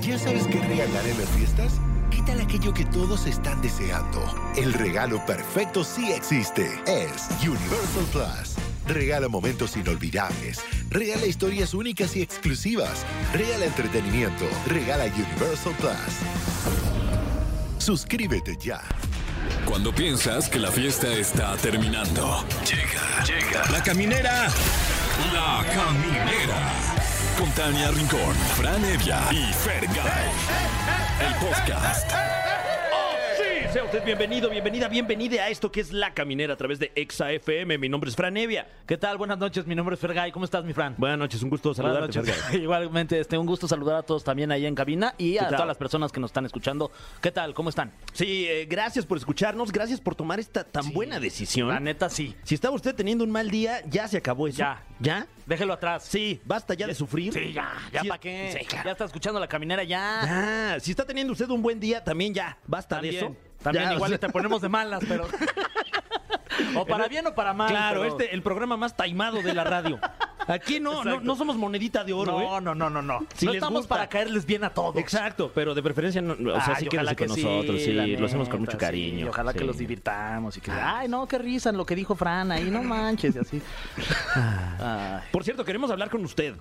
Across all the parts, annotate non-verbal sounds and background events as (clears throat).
¿Ya sabes qué regalar en las fiestas? ¿Qué tal aquello que todos están deseando? El regalo perfecto sí existe. Es Universal Plus. Regala momentos inolvidables. Regala historias únicas y exclusivas. Regala entretenimiento. Regala Universal Plus. Suscríbete ya. Cuando piensas que la fiesta está terminando. Llega, llega. La caminera. La caminera. Con Rincón, Fran Evia y Fergay. El podcast. Sea usted bienvenido, bienvenida, bienvenida a esto que es La Caminera a través de Exa FM. Mi nombre es Fran Evia. ¿Qué tal? Buenas noches, mi nombre es Fergay. ¿Cómo estás, mi Fran? Buenas noches, un gusto saludarte. Fergay. (laughs) Igualmente, este, un gusto saludar a todos también ahí en cabina y a todas las personas que nos están escuchando. ¿Qué tal? ¿Cómo están? Sí, eh, gracias por escucharnos, gracias por tomar esta tan Sí. buena decisión. La neta, sí. Si estaba usted teniendo un mal día, ya se acabó eso. Ya. ¿Ya? Déjelo atrás. Sí, basta ya de sufrir. Sí, ya. ¿Ya Sí, para qué? sí, claro. Ya está escuchando la caminera, ya. Ya, si está teniendo usted un buen día, también ya, basta de eso. También Ya, igual sea, te ponemos de malas, pero... (laughs) o para bien o para mal. Claro, pero- este el programa más taimado de la radio. Aquí no, no, Exacto. no somos monedita de oro, ¿eh? No, no, no, no, no. Si no les estamos gusta. para caerles bien a todos. Exacto, pero de preferencia, no, o sea, Ay, sí ojalá quédese con que nosotros, sí, la lo hacemos con neta, mucho sí, cariño. ojalá que sí. los divirtamos y que... Ay, no, qué risa en lo que dijo Fran ahí, no manches, y así. (laughs) Ay. Por cierto, queremos hablar con usted.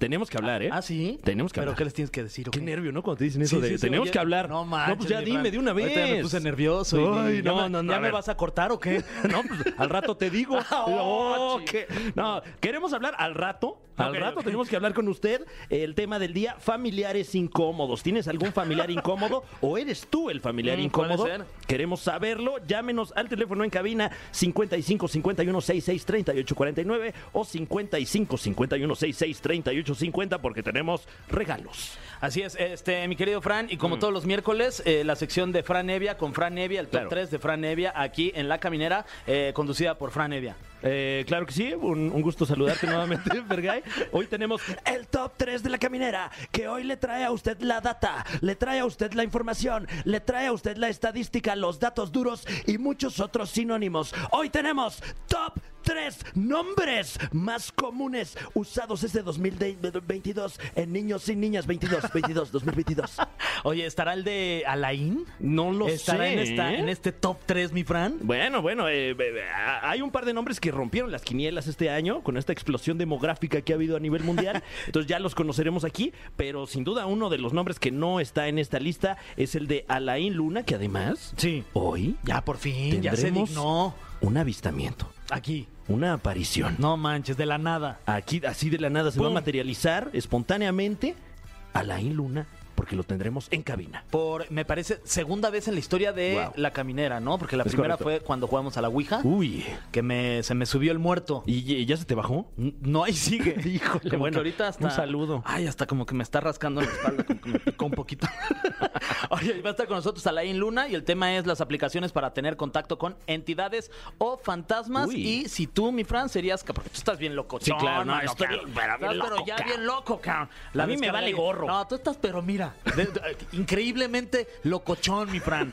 Tenemos que hablar, ¿eh? ¿Ah, sí? Tenemos que ¿Pero hablar. qué les tienes que decir? o Qué nervio, ¿no? Cuando te dicen eso Sí, de sí, sí, tenemos oye, que hablar. No manches. pues ya mi dime Fran. de una vez. Ahorita me puse nervioso. y- Ay, y ya no, me- no, no, ¿Ya a me ver. vas a cortar o qué? (laughs) No, pues al rato te digo. (laughs) Oh, Oh, chi- ¿qué? No, queremos hablar al rato. Al Ok, rato ok. tenemos que hablar con usted. El tema del día, familiares incómodos. ¿Tienes algún familiar (laughs) incómodo o eres tú el familiar Mm, incómodo? Queremos saberlo. Llámenos al teléfono en cabina 55 51 66 38 49 o 55 51 66 38 50 porque tenemos regalos. Así es, este, mi querido Fran, y como todos los miércoles, eh, la sección de Fran Evia con Fran Evia, el top Claro. 3 de Fran Evia, aquí en La Caminera, eh, conducida por Fran Evia. Eh, claro que sí, un, un gusto saludarte nuevamente, (laughs) Fergay. Hoy tenemos el top 3 de la caminera, que hoy le trae a usted la data, le trae a usted la información, le trae a usad la estadística, los datos duros y muchos otros sinónimos. Hoy tenemos top 3 nombres más comunes usados este 2022 en niños y niñas 22, 22, 2022. Oye, ¿estará el de Alain? No lo ¿Estará sé. en, esta, ¿eh? en este top 3, mi Fran? Bueno, bueno, eh, eh, hay un par de nombres que rompieron las quinielas este año con esta explosión demográfica que ha habido a nivel mundial. (laughs) Entonces ya los conoceremos aquí, pero sin duda uno de los nombres que no está en esta lista es el de Alain Luna, que además Sí. hoy Ya por fin, ya se dignó. un avistamiento, Aquí. una aparición. No manches, de la nada. Aquí así de la nada se va a materializar espontáneamente Alain Luna porque lo tendremos en cabina. Por, me parece, segunda vez en la historia de Wow. La Caminera, ¿no? Porque la Es primera correcto. fue cuando jugamos a la Ouija, Uy, que me, se me subió el muerto. ¿y, y ya se te bajó? No, ahí sigue. (laughs) Híjole, como bueno, que ahorita hasta. un saludo. Ay, hasta como que me está rascando la espalda, como que me picó un poquito. (laughs) Oye, va a estar con nosotros Alain Luna y el tema es las aplicaciones para tener contacto con entidades o fantasmas. Uy. Y si tú, mi Fran, serías. Porque tú estás bien loco. Sí, claro, no, mano, estoy cabrón. bien, pero bien loco, ya cabrón. bien loco, cabrón. A mí me vale gorro. No, tú estás, pero mira. De- de- increíblemente locochón, mi Fran.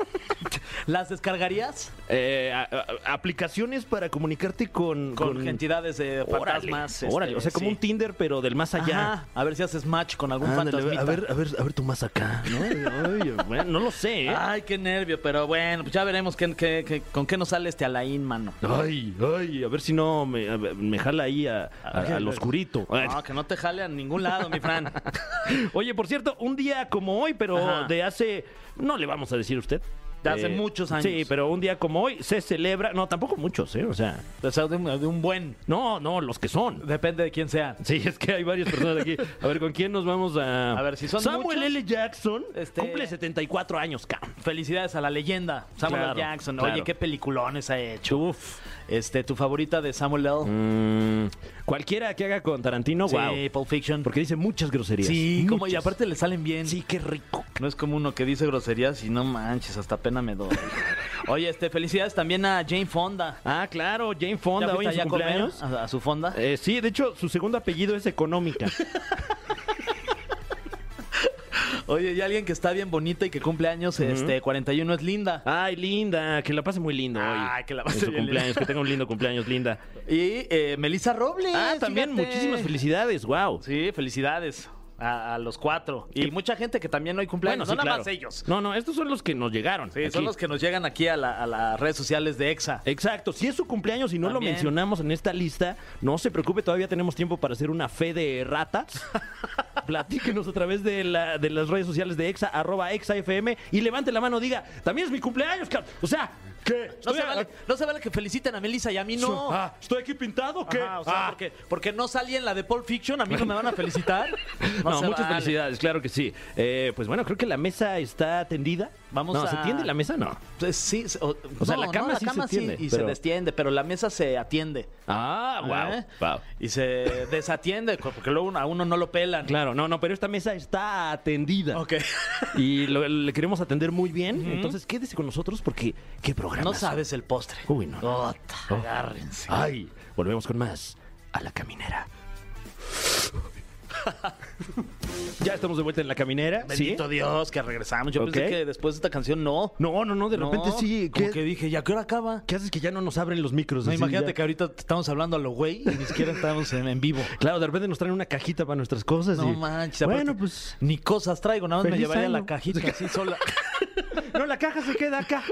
¿Las descargarías? Eh, a- a- aplicaciones para comunicarte con, Con, entidades de Órale, fantasmas. órale, este, o sea, como sí. un Tinder, pero del más allá. Ajá, a ver si haces match con algún Ándale, fantasmita. a ver, a ver, a ver tú más acá, ¿no? Ay, bueno, no lo sé, ¿eh? Ay, qué nervio, pero bueno, pues ya veremos qué, qué- qué- con qué nos sale este Alain, mano. Ay, ay, a ver si no me, a ver, me jala ahí a, a- Ok, al oscurito. No, que no te jale a ningún lado, mi Fran. (laughs) Oye, por cierto, un día como hoy, pero Ajá. de hace, no le vamos a decir a usted. De hace muchos años. Sí, pero un día como hoy se celebra, no, tampoco muchos, ¿eh? O sea, O sea, de, un- de un buen. no, no, los que son. Depende de quién sea. Sí, es que hay varias personas aquí. A ver, ¿con quién nos vamos a...? A ver, si son Samuel muchos, L. Jackson este- cumple 74 años, cabrón. Felicidades a la leyenda, Samuel Claro, L. Jackson. claro. Oye, qué peliculones ha hecho. Uf. Este, tu favorita de Samuel L. Mm, cualquiera que haga con Tarantino, sí, wow. Pulp Fiction. Porque dice muchas groserías. sí, como y aparte le salen bien. Sí, qué rico. No es como uno que dice groserías y no manches, hasta pena me doy. (laughs) Oye, este, felicidades también a Jane Fonda. Ah, claro, Jane ¿Ya Fonda hoy en su cumpleaños. a, a su fonda? Eh, sí, de hecho, su segundo apellido es Económica. (laughs) Oye, y alguien que está bien bonita y que cumple años, este, 41 es Linda. Ay, linda, que la pase muy lindo hoy. Ay, que la pase En su bien cumpleaños, linda. que tenga un lindo cumpleaños, linda. Y eh, Melissa Robles. Ah, también fíjate. muchísimas felicidades, wow. Sí, felicidades. A, a los cuatro. Y mucha gente que también hoy cumpleaños. sí, no nada más ellos. No, no, estos son los que nos llegaron. Sí, son los que nos llegan aquí a, la- a las redes sociales de EXA. Exacto, si es su cumpleaños y no También. lo mencionamos en esta lista, no se preocupe, todavía tenemos tiempo para hacer una fe de ratas. (laughs) Platíquenos a través de, la- de las redes sociales de Exa, arroba ExaFM y levante la mano, diga, también es mi cumpleaños. O sea, ¿qué? No se, vale, no se vale que feliciten a Melissa y a mí no. Ah, ¿Estoy aquí pintado o qué? Ajá, o sea, Ah. porque, porque no salí en la de Pulp Fiction, a mí no me van a felicitar. (laughs) No, muchas vale. felicidades, claro que sí. Eh, pues bueno, creo que la mesa está tendida. Vamos no, a- ¿se tiende la mesa? No. Sí, o, O sea, no, la cama no, sí se tiende, y pero- se destiende, pero la mesa se atiende. Ah, wow. ¿eh? wow. Y se desatiende, porque luego a uno no lo pelan. Claro, no, no, pero esta mesa está atendida. Ok. (laughs) Y lo- le queremos atender muy bien. Entonces quédese con nosotros porque qué programa. No sabes el postre. Uy, no. Oh. agárrense. Ay, volvemos con más a la caminera. (laughs) ya estamos de vuelta en la caminera. ¿sí? Bendito Dios que regresamos. Yo pensé que después de esta canción no. No, no, no, de repente No, sí. Como ¿Qué, que dije, ¿ya qué hora acaba? qué haces que ya no nos abren los micros? No, así, imagínate ya? que ahorita estamos hablando a lo güey y ni siquiera estamos en, en vivo. (laughs) Claro, de repente nos traen una cajita para nuestras cosas. No y- manches. Bueno, pues. Ni cosas traigo, nada más me llevaría la año. cajita así (laughs) sola. No, la caja se queda acá.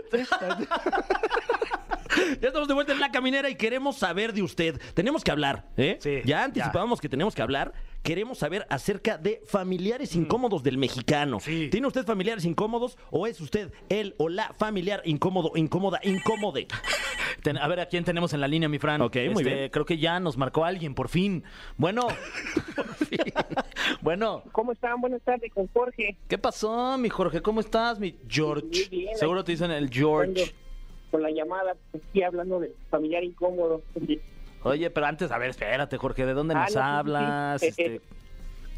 Ya estamos de vuelta en la caminera y queremos saber de usted. Tenemos que hablar, ¿eh? Sí, ya anticipábamos que tenemos que hablar. Queremos saber acerca de familiares incómodos del mexicano. Mm. Sí. ¿Tiene usted familiares incómodos o es usted el o la familiar incómodo, incómoda, incómode? (laughs) Ten- a ver, ¿a quién tenemos en la línea, mi Fran? Ok, muy Este, bien. Creo que ya nos marcó alguien, por fin. Bueno. (laughs) (laughs) bueno, ¿Cómo están? Buenas tardes con Jorge. ¿qué pasó, mi Jorge? ¿Cómo estás, mi George? Muy bien, Seguro te dicen el George. Con la llamada, aquí hablando de familiar incómodo. Oye, pero antes, a ver, espérate, Jorge, ¿de dónde Ah, nos no, sí, sí, sí. hablas? Eh, Este, eh,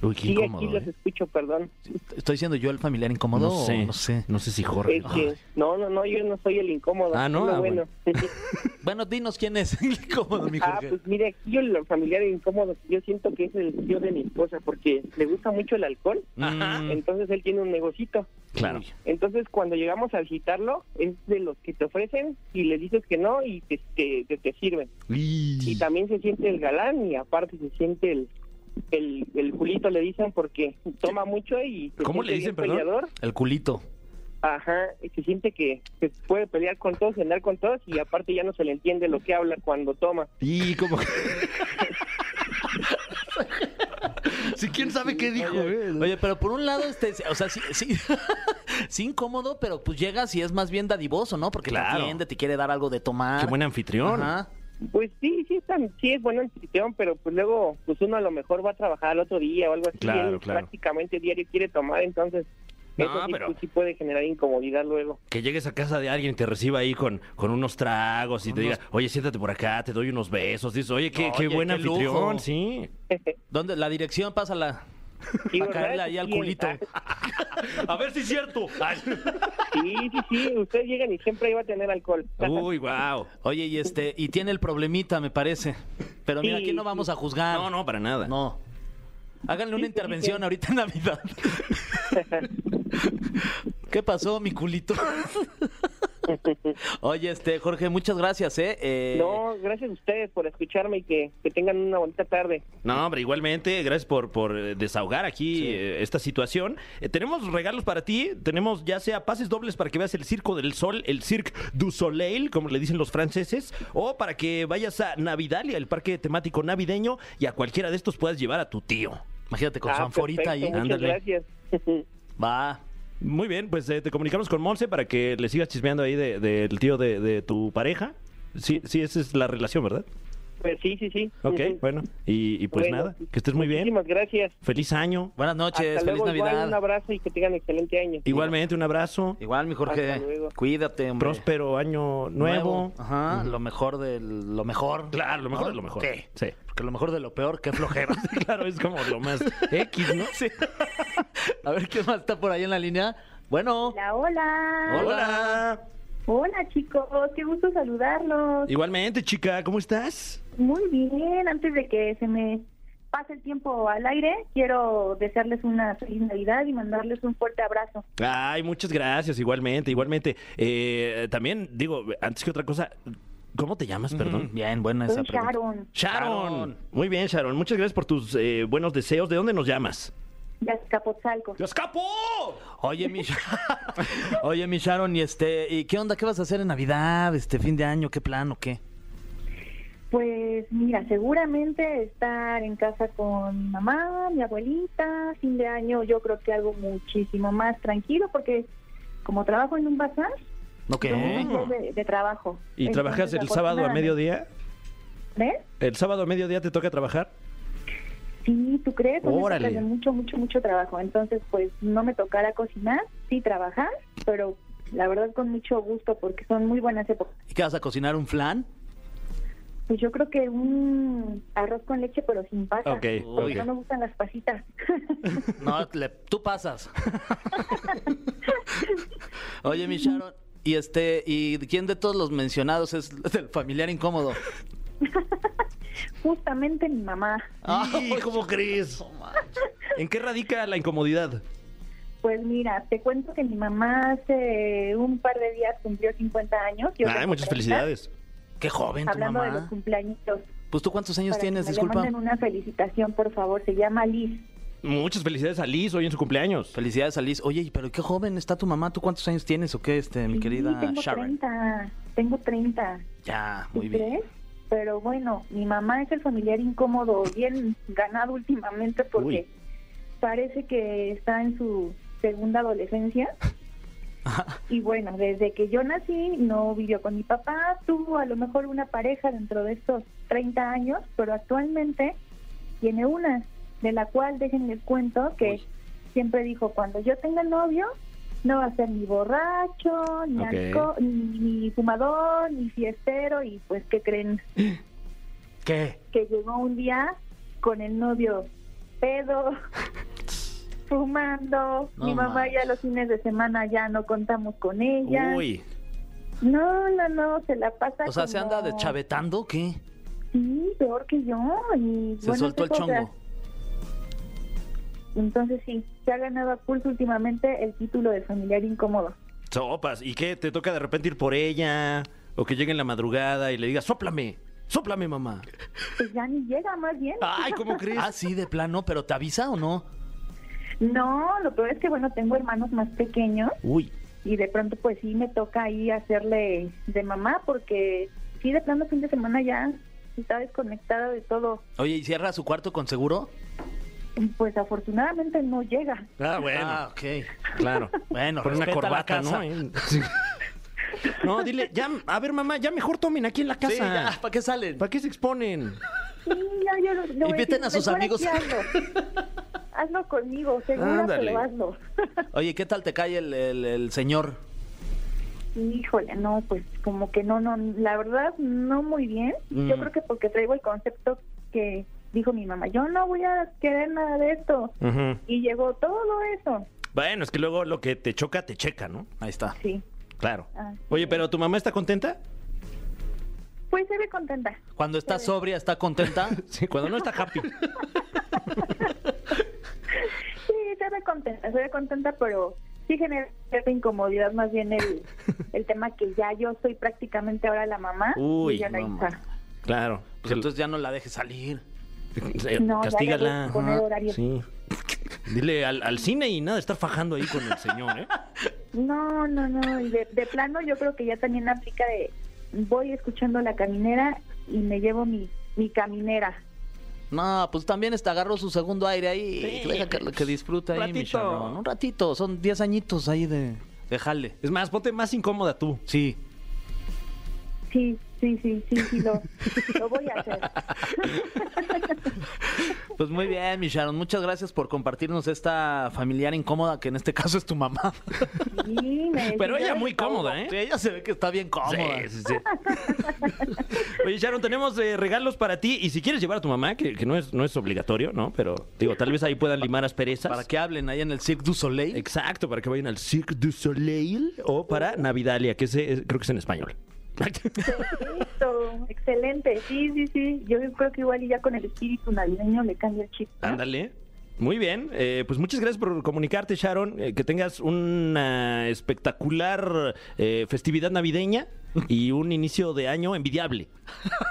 Uy, qué Sí, aquí los ¿eh? escucho, perdón. ¿Estoy siendo yo el familiar incómodo? No o sé, No sé. No sé si Jorge. Es que, no, no, no, yo no soy el incómodo. Ah, ¿no? Ah, bueno. (laughs) (laughs) Bueno, dinos quién es el incómodo, mi ah, Jorge. pues mire, aquí yo el familiar incómodo, yo siento que es el tío de mi esposa porque le gusta mucho el alcohol. Ajá. Entonces él tiene un negocito. Claro. Entonces cuando llegamos a visitarlo, es de los que te ofrecen y le dices que no y te, te, te- te sirven. Y Y... también se siente el galán y aparte se siente el el, el culito le dicen porque toma mucho y se ¿Cómo le dicen, perdón? peleador. El culito. Ajá, y se siente que, que puede pelear con todos, y andar con todos y aparte ya no se le entiende lo que habla cuando toma. Y como... si quién sabe qué dijo, Oye, ¿eh? oye, pero por un lado, este, o sea, sí, sí, (laughs) sí incómodo, pero pues llegas y es más bien dadivoso, ¿no? Porque Claro. te atiende, te quiere dar algo de tomar. Qué buen anfitrión. Ajá. Pues sí, sí, están, sí es bueno anfitrión, pero pues luego pues uno a lo mejor va a trabajar al otro día o algo así. Claro, él claro. prácticamente diario quiere tomar, entonces No, eso sí, pero- pues, sí puede generar incomodidad luego. Que llegues a casa de alguien y te reciba ahí con, con unos tragos y te diga, oye, siéntate por acá, te doy unos besos. Dices, oye, qué, qué Oye, buen qué anfitrión, lujo. sí. (laughs) ¿Dónde? La dirección, pásala. Sí, Para ¿verdad? caerle ahí al culito. (laughs) A ver si es cierto. Sí, sí, sí, ustedes llegan y siempre iba a tener alcohol. Uy, wow. Oye, y este, y tiene el problemita, me parece. Pero mira, Sí, aquí no vamos a juzgar. No, no, para nada. No. Háganle una Sí, sí, intervención sí. ahorita en Navidad. (laughs) ¿Qué pasó, mi culito? (laughs) Oye, este, Jorge, muchas gracias, ¿eh? Eh, No, gracias a ustedes por escucharme y que, que tengan una bonita tarde. No, hombre, igualmente, gracias por, por eh, desahogar aquí Sí. eh, esta situación. Eh, tenemos regalos para ti, tenemos ya sea pases dobles para que veas el Circo del Sol, el Cirque du Soleil, como le dicen los franceses, o para que vayas a Navidalia, el parque temático navideño, y a cualquiera de estos puedas llevar a tu tío. Imagínate con su Ah, anforita perfecto, ahí. Muchas Ándale. gracias. Va. Muy bien, pues eh, te comunicamos con Monse para que le sigas chismeando ahí de- del tío de, de tu pareja. Sí, sí, esa es la relación, ¿verdad? Pues sí, sí, sí. Ok, bueno. Y, y pues Bueno, nada, que estés muy bien. Muchísimas gracias. Feliz año. Buenas noches, Hasta feliz luego, igual, Navidad. un abrazo y que tengan excelente año. Igualmente, un abrazo. Igual, mi Jorge. Hasta luego. Cuídate, hombre. Próspero año nuevo. Ajá, lo mejor de lo mejor. Claro, lo mejor ¿No? de lo mejor. Sí. Sí. Porque lo mejor de lo peor, qué flojera. (laughs) claro, es como lo más X, ¿no? Sí. (laughs) A ver, ¿quién más está por ahí en la línea? Bueno. Hola, hola. Hola. Hola, chicos. Qué gusto saludarlos. Igualmente, chica, ¿cómo estás? Muy bien. Antes de que se me pase el tiempo al aire, quiero desearles una feliz Navidad y mandarles un fuerte abrazo. Ay, muchas gracias, igualmente, igualmente. Eh, también, digo, antes que otra cosa, ¿cómo te llamas, perdón? Mm, Bien, buena esa Soy. Sharon. Sharon. Sharon. Muy bien, Sharon. Muchas gracias por tus eh, buenos deseos. ¿De dónde nos llamas? De Azcapotzalco. ¡Yo escapo! Oye, mi, (laughs) Oye, mi Sharon, ¿y este, ¿y qué onda? ¿Qué vas a hacer en Navidad, este fin de año? ¿Qué plan o qué? Pues mira, seguramente estar en casa con mi mamá, mi abuelita, fin de año yo creo que algo muchísimo más tranquilo porque como trabajo en un bazar, Ok. tengo de, de trabajo. ¿Y trabajas el sábado a mediodía? ¿Ves? ¿El sábado a mediodía te toca trabajar? Sí, ¿tú crees? Órale. de mucho, mucho, mucho trabajo. Entonces, pues no me tocará cocinar, sí trabajar, pero la verdad con mucho gusto porque son muy buenas épocas. ¿Y qué vas a cocinar? ¿Un flan? Pues yo creo que un arroz con leche pero sin pasas. Ok, porque ok. no me gustan las pasitas. (laughs) No, le- tú pasas. (laughs) Oye, mi Sharon, ¿y este, y quién de todos los mencionados es el familiar incómodo? (laughs) Justamente mi mamá. Ay, ¿cómo crees? (laughs) ¿En qué radica la incomodidad? Pues mira, te cuento que mi mamá hace un par de días cumplió 50 años. yo Ay, muchas 30, felicidades. Qué joven tu Hablando de los mamá. cumpleañitos. Pues tú cuántos años para que tienes, me le disculpa. manden una felicitación, por favor. Se llama Liz. Muchas felicidades a Liz hoy en su cumpleaños. Felicidades, Alice. Oye, pero qué joven está tu mamá. ¿Tú cuántos años tienes o qué, este, mi Sí, querida tengo Sharon? 30. Tengo 30. Ya, ¿Tú muy bien. crees? Pero bueno, mi mamá es el familiar incómodo, bien ganado últimamente porque Uy. parece que está en su segunda adolescencia. (laughs) Y bueno, desde que yo nací no vivió con mi papá, tuvo a lo mejor una pareja dentro de estos 30 años, pero actualmente tiene una, de la cual déjenles cuento que Uy. siempre dijo, cuando yo tenga novio, no va a ser ni borracho, ni, Ok. alco- ni, ni fumador, ni fiestero, y pues, ¿qué creen? ¿Qué? Que llegó un día con el novio pedo, (laughs) fumando, No mi mamá ya los fines de semana ya no contamos con ella. Uy, No, no, no, se la pasa O sea, ¿se anda deschavetando o qué? Sí, peor que yo. Y, Se bueno, soltó el qué cosas. Entonces sí, se ha ganado a pulso últimamente el título de familiar incómodo. sopas. ¿Y qué? ¿Te toca de repente ir por ella? ¿O que llegue en la madrugada y le digas, sóplame? ¡Sóplame, mamá! Pues ya ni llega más bien. Ay, ¿cómo (laughs) crees? Ah, sí, de plano, pero ¿te avisa o no? No, lo peor es que bueno, tengo hermanos más pequeños Uy, y de pronto pues sí me toca ahí hacerle de mamá porque sí de plano fin de semana ya está desconectada de todo. Oye, ¿y cierra su cuarto con seguro? Pues afortunadamente no llega. ah, bueno, Ah, ok. claro. Bueno, Con una corbata, casa. ¿no? No, dile, ya, a ver, mamá, ya mejor tomen aquí en la casa. Sí, ya, ¿para qué salen? ¿Para qué se exponen? Sí, ya yo lo, le voy Inviten decir, a sus "Mejor amigos". hazlo. hazlo conmigo, seguro, pero hazlo. (laughs) Oye, ¿qué tal te cae el, el- el señor? Híjole, no, pues como que no, no, la verdad no muy bien. Yo Mm. creo que porque traigo el concepto que dijo mi mamá, yo no voy a querer nada de esto. Y llegó todo eso. Bueno, es que luego lo que te choca, te checa, ¿no? Ahí está. Sí, Claro. Ah, Oye, pero ¿tu mamá está contenta? pues se ve contenta. Cuando está sobria, ¿está contenta? (laughs) Sí, cuando no está happy. (laughs) Sí, se ve contenta, se ve contenta, pero sí genera cierta incomodidad más bien el, (laughs) el tema que ya yo soy prácticamente ahora la mamá Uy, y ella la no, hija. Claro. Pues entonces ya no la dejes salir. Eh, No, castígala. poner Ajá, horario. Sí. Dile al, al cine y nada, estar fajando ahí con el señor, ¿eh? No, no, no, y de, de plano yo creo que ya también aplica de voy escuchando la caminera y me llevo mi, mi caminera. No, pues también está, agarró su segundo aire ahí. Sí, Deja que, que disfrute ahí, mi. Un ratito, son 10 añitos ahí de, de jale. Es más, ponte más incómoda tú. Sí. Sí, sí, sí, sí, sí, lo, lo voy a hacer. (laughs) Pues muy bien, mi Sharon. Muchas gracias por compartirnos esta familiar incómoda, que en este caso es tu mamá. Sí, me (laughs) Pero ella muy cómoda, ¿eh? Sí, ella se ve que está bien cómoda. Sí, sí, sí. (laughs) Oye, Sharon, tenemos eh, regalos para ti. Y si quieres llevar a tu mamá, que, que no, es, no es obligatorio, ¿no? Pero digo, tal vez ahí puedan limar asperezas. Para que hablen ahí en el Cirque du Soleil. Exacto, para que vayan al Cirque du Soleil o para Navidalia, que es- creo que es en español. Perfecto, (laughs) excelente. Sí, sí, sí. Yo creo que igual y ya con el espíritu navideño le cambia el chip. ¿no? Ándale. Muy bien, eh, pues muchas gracias por comunicarte, Sharon. Eh, que tengas una espectacular eh, festividad navideña y un inicio de año envidiable.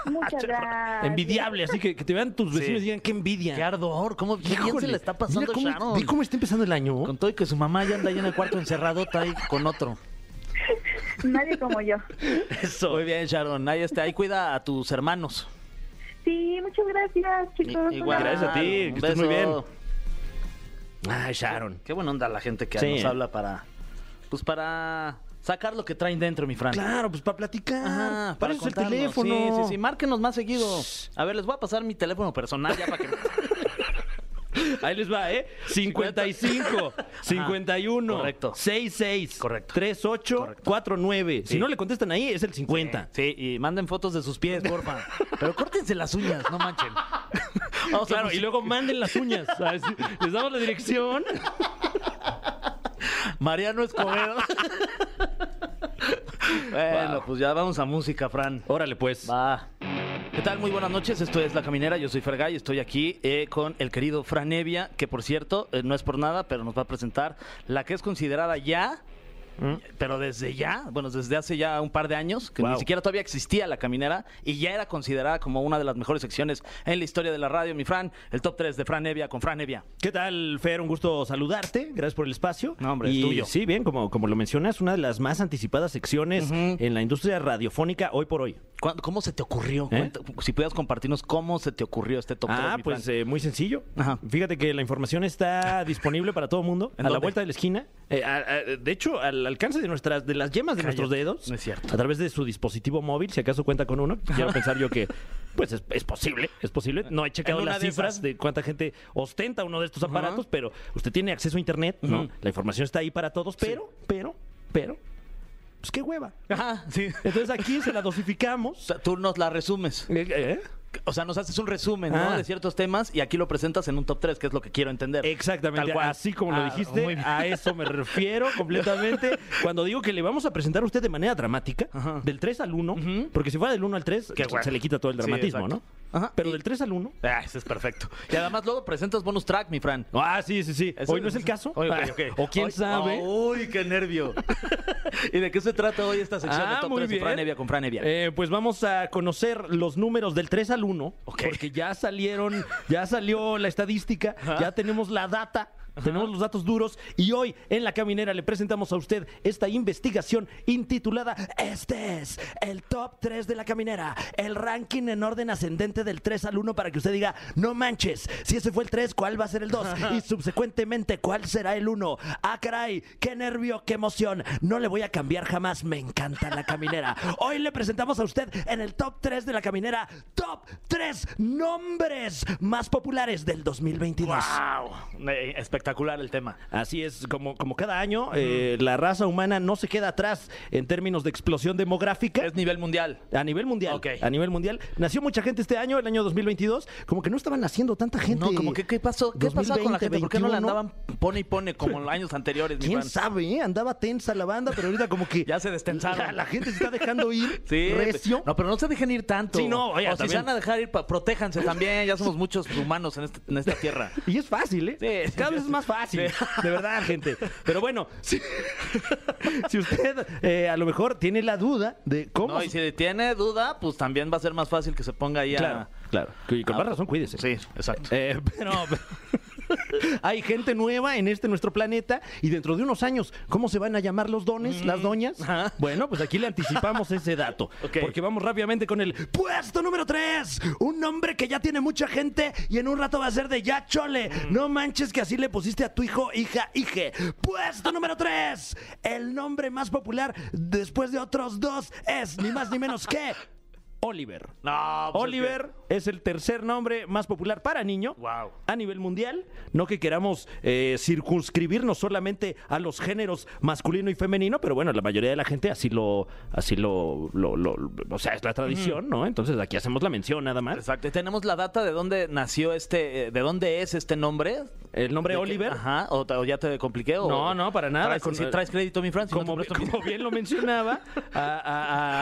Muchas (laughs) gracias. Envidiable, así que, que te vean tus vecinos Sí. y digan qué envidia. Qué ardor, cómo qué bien se le está pasando a Sharon. ve cómo está empezando el año. Con todo y que su mamá ya anda ahí en el cuarto encerrado, está ahí con otro. Nadie como yo. (laughs) Eso. Muy bien, Sharon. Ahí, está, ahí cuida a tus hermanos. Sí, muchas gracias, chicos. Igual. Gracias a ti, que estés muy bien. Ay, Sharon. Qué buena onda la gente que Sí, nos habla para. Pues para sacar lo que traen dentro, mi Fran. Claro, pues para platicar. Ajá, para eso es el teléfono. Sí, sí, sí. Márquenos más seguido. A ver, les voy a pasar mi teléfono personal ya para que. (laughs) Ahí les va, ¿eh? (laughs) 55, 51, (laughs) correcto. 66, Correcto. 38, Correcto. 49. Si Sí. no le contestan ahí, es el 50. Sí, y manden fotos de sus pies, porfa. (laughs) Pero córtense las uñas, no manchen. Vamos a Claro, y música. luego manden las uñas. ¿sabes? Les damos la dirección. Mariano Escobedo. bueno, Wow. pues ya vamos a música, Fran. Órale, pues. Va. ¿Qué tal? Muy buenas noches. Esto es La Caminera. Yo soy Fergay y estoy aquí eh, con el querido Fran Evia, que por cierto, eh, no es por nada, pero nos va a presentar la que es considerada ya. Pero desde ya, bueno, desde hace ya un par de años, que Wow. ni siquiera todavía existía la caminera y ya era considerada como una de las mejores secciones en la historia de la radio, mi Fran, el top 3 de Fran Evia con Fran Evia. ¿Qué tal, Fer? Un gusto saludarte. Gracias por el espacio. No, hombre, es tuyo. Sí, bien, como, como lo mencionas, una de las más anticipadas secciones en la industria radiofónica hoy por hoy. ¿Cuándo- ¿Cómo se te ocurrió? ¿Eh? Cuenta- si pudieras compartirnos cómo se te ocurrió este top 3, Ah, mi pues eh, muy sencillo. Ajá. Fíjate que la información está disponible para todo el mundo, a ¿En la vuelta de la esquina. Eh, a- a- de hecho, al alcance de nuestras, de las yemas de Cállate, nuestros dedos, no es cierto. a través de su dispositivo móvil, si acaso cuenta con uno. Quiero pensar yo que, (laughs) pues es, es posible, es posible. No he checado las de cifras esas. de cuánta gente ostenta uno de estos aparatos, pero usted tiene acceso a internet, ¿no? La información está ahí para todos, pero, pero, pero, pues qué hueva. Ajá, sí. Entonces aquí se la O dosificamos. sea, tú nos la resumes. Eh, eh, O sea, nos haces un resumen, ¿no? Ah. De ciertos temas y aquí lo presentas en un top 3, que es lo que quiero entender. Exactamente, así como lo Ah, dijiste, muy bien. a eso me refiero completamente. (laughs) Cuando digo que le vamos a presentar a usted de manera dramática, Ajá. del 3 al 1, Ujú. porque si fuera del 1 al 3, Qué se bueno. le quita todo el Sí, dramatismo, exacto. ¿no? Ajá. Pero Y- del 3 al 1. Ah, ese es perfecto. Y además luego presentas bonus track, mi Fran. Ah, sí, sí, sí. Eso- Hoy no es el caso. Oye, ok, Ah, ok. O quién Hoy- sabe. Uy, qué nervio. (laughs) ¿Y de qué se trata hoy esta sección de Ah, top muy 3 de. Fran Evia con Fran Evia? Eh, pues vamos a conocer los números del 3 al 1, Ok. porque ya salieron, ya salió la estadística, ya tenemos la data. Tenemos los datos duros y hoy en la caminera le presentamos a usted esta investigación intitulada Este es el top 3 de la caminera, el ranking en orden ascendente del 3 al 1 para que usted diga, no manches, si ese fue el 3, ¿cuál va a ser el 2? Y subsecuentemente, ¿cuál será el 1? Ah, caray, qué nervio, qué emoción. No le voy a cambiar jamás, me encanta la caminera. Hoy le presentamos a usted en el top 3 de la caminera, top 3 nombres más populares del 2022. ¡Wow! Eh, espectacular el tema. Así es, como, como cada año, eh, la raza humana no se queda atrás en términos de explosión demográfica. Es nivel mundial. A nivel mundial. Ok. A nivel mundial. Nació mucha gente este año, el año 2022. Como que no estaban naciendo tanta gente. No, como que qué pasó, qué pasó con la gente, ¿por qué no 2021? andaban pone y pone como en los años anteriores, mi ¿Quién sabe? eh? Andaba tensa la banda, pero ahorita como que... (laughs) Ya se destensaron. La, la gente se está dejando ir (laughs) Sí, recio. no, pero no se dejen ir tanto. Sí, no, oye, o si también. se van a dejar ir, pa- protéjanse también. Ya somos muchos humanos en, este- en esta tierra. (laughs) Y es fácil, ¿eh? Sí, sí, Cada sí, vez sí. Más fácil. De verdad, gente. Pero bueno, (laughs) si, (laughs) si usted eh, a lo mejor tiene la duda de cómo... No, y si tiene duda, pues también va a ser más fácil que se ponga ahí a. Claro, claro. Y con más razón, cuídese. Sí, exacto. Eh, (laughs) pero (laughs) hay gente nueva en este nuestro planeta y dentro de unos años, ¿cómo se van a llamar los dones, las doñas? Mm. Ajá. Bueno, pues aquí le anticipamos ese dato. (laughs) Porque vamos rápidamente con el puesto número 3. Un nombre que ya tiene mucha gente y en un rato va a ser de ya chole. Mm. No manches que así le pusiste a tu hijo, hija, hije. Puesto número 3. El nombre más popular después de otros dos es ni más ni menos que (laughs) Oliver. No, pues Oliver es el tercer nombre más popular para niño Wow. a nivel mundial. No que queramos eh, circunscribirnos solamente a los géneros masculino y femenino, pero bueno, la mayoría de la gente así lo, así lo, lo- lo- o sea, es la tradición, ¿no? Entonces aquí hacemos la mención nada más. Exacto. ¿Y ¿Tenemos la data de dónde nació este, eh, de dónde es este nombre? El nombre. Oliver. Ajá. ¿O, ya te compliqué? o- No, no, para nada. ¿Traes, Con- sí traes crédito, mi Fran? Si no como, te (laughs) bien lo mencionaba a- a-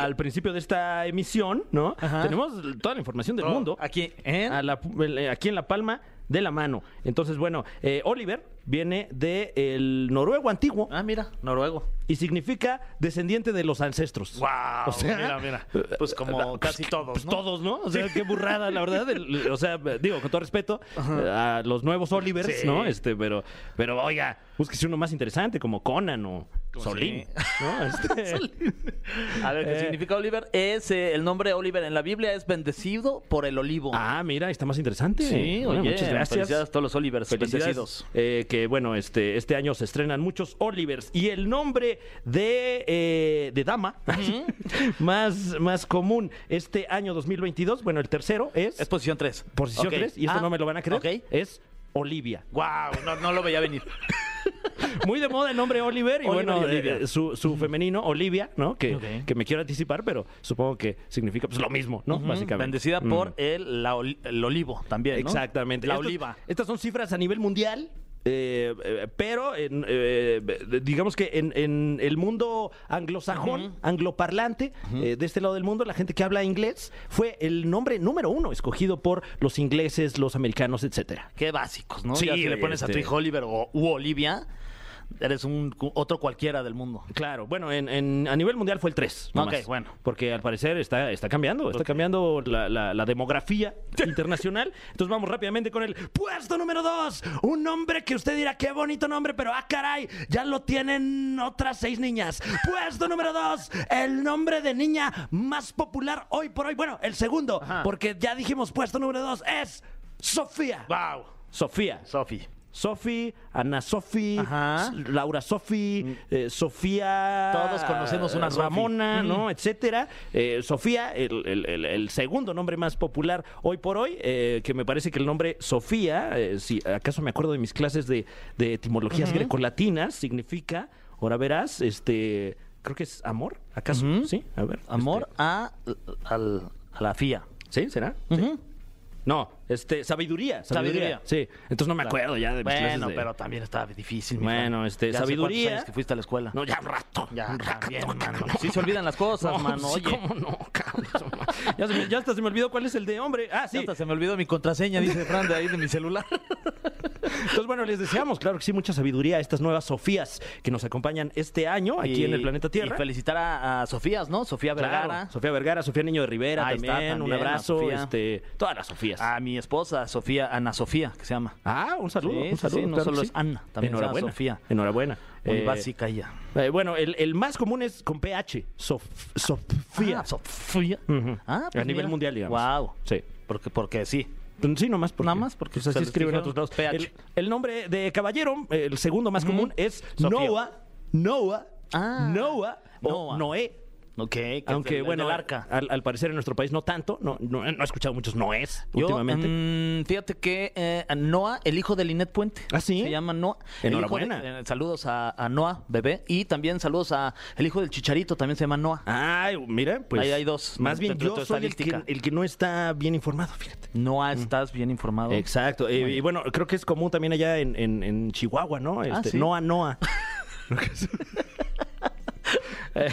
a- al principio de esta emisión, ¿no? Ajá. Tenemos toda la información del mundo. Aquí, ¿en? A la- eh, aquí en La Palma de la mano. Entonces, bueno, eh, Oliver viene del noruego antiguo Ah, mira, noruego. Y significa descendiente de los ancestros. Wow, O sea, mira, mira. Pues como pues, casi todos, pues todos, ¿no? O sea, qué burrada, la verdad. El- o sea, digo, con todo respeto eh, a los nuevos Olivers, Sí. ¿no? Este, pero, pero oiga, búsquese uno más interesante, como Conan o Solín, Sí. ¿no? Este, (laughs) A ver, ¿qué Eh. significa Oliver? Es eh, el nombre Oliver en la Biblia es bendecido por el olivo. ah, mira, está más interesante. sí, Bueno, oye, muchas gracias. Felicidades a todos los Olivers Felicidades, bendecidos. eh, que bueno, este, este año se estrenan muchos Olivers. Y el nombre de, eh, de dama (laughs) más, más común este año 2022, bueno, el tercero es, Es posición 3. posición 3, y esto no me lo van a creer, Ok. es Olivia. Wow, no, no lo veía venir. (laughs) Muy de moda el nombre Oliver y Oliver bueno, y Olivia. eh, su, su femenino, Olivia, ¿no? Que, que me quiero anticipar, pero supongo que significa pues lo mismo, ¿no? Básicamente. Bendecida Mm. por el, la el olivo también, ¿no? Exactamente. La oliva. Estas son cifras a nivel mundial. Eh, eh, pero en, eh, digamos que en, en el mundo anglosajón, angloparlante, eh, de este lado del mundo, la gente que habla inglés fue el nombre número uno escogido por los ingleses, los americanos, etcétera. Qué básicos, ¿no? Sí, ya si le pones a tu este- hijo Oliver o u Olivia, eres un otro cualquiera del mundo. Claro, bueno, en, en- a nivel mundial fue el 3. Ok, bueno. Porque al parecer está, está cambiando, está cambiando la, la- la demografía internacional. Entonces vamos rápidamente con el puesto número 2. Un nombre que usted dirá, qué bonito nombre, pero ah, caray, ya lo tienen otras seis niñas. Puesto número 2, el nombre de niña más popular hoy por hoy. Bueno, el segundo, Ajá. porque ya dijimos puesto número 2 es Sofía. Wow. Sofía. Sofi. Sofi, Ana Sofi, Laura Sofi, eh, Sofía. Todos conocemos una. Ramona, Mm. ¿no? Etcétera. Eh, Sofía, el, el- el- el segundo nombre más popular hoy por hoy, eh, que me parece que el nombre Sofía, eh, si acaso me acuerdo de mis clases de, de etimologías grecolatinas, significa, ahora verás, este. Creo que es amor, ¿acaso? Sí, a ver. Amor este, a, al- a la FIA. ¿Sí? ¿Será? No, este, sabiduría, sabiduría. Sabiduría. Sí, entonces no me acuerdo ya de mis clases Bueno, de- pero también estaba difícil. mi Bueno, este, Ya hace cuántos sabiduría. años que fuiste a la escuela. No, ya un rato. Ya, un rato, también, cabrón. mano. Sí se olvidan las cosas, (laughs) No, mano. sí, Oye. ¿cómo no, cabrón? ya, se me, ya hasta se me olvidó cuál es el de hombre. Ah, sí. hasta se me olvidó mi contraseña, dice Fran, de ahí de mi celular. (laughs) Entonces, bueno, les deseamos, claro que sí, mucha sabiduría a estas nuevas Sofías que nos acompañan este año aquí en el planeta Tierra. Y felicitar a, a Sofías, ¿no? Sofía Claro, Vergara. Sofía Vergara, Sofía Niño de Rivera Ahí está, también, un también, abrazo, Sofía. este, todas las Sofías. A mi esposa, Sofía, Ana Sofía, que se llama. Ah, un saludo, Sí, un saludo. sí, no claro solo es Ana, también llama Enhorabuena. Sofía. Enhorabuena. Muy Eh, básica ella. eh, bueno, el, el más común es con PH, Sof- Sofía. Ah, Sofía. Ujú. Ah, a nivel mundial, digamos. Wow. Sí. Porque, porque sí. Sí, nomás porque, Nada más porque pues, así se escriben otros lados. PH. El, el nombre de caballero, el segundo más común, es Sofía. Noah. Noah. Ah. Noah. O Noah. Noé. Ok. que Aunque, el- el bueno, del arca. Al, al parecer en nuestro país no tanto. No, no, no he escuchado muchos noés Yo, últimamente. mm, fíjate que eh, Noah, el hijo de Linet Puente. ¿Ah, sí? Se llama Noah. El Enhorabuena. de- eh, saludos a, a Noah, bebé. Y también saludos a el hijo del Chicharito, también se llama Noah. Ay, mira, pues. Ahí hay dos, Más bien yo soy el que, el no está bien informado, fíjate. Noah, estás bien informado. Exacto. Eh, y bueno, creo que es común también allá en, en- en Chihuahua, ¿no? Este, Ah, sí. Noa Noa. (laughs) (laughs) Eh,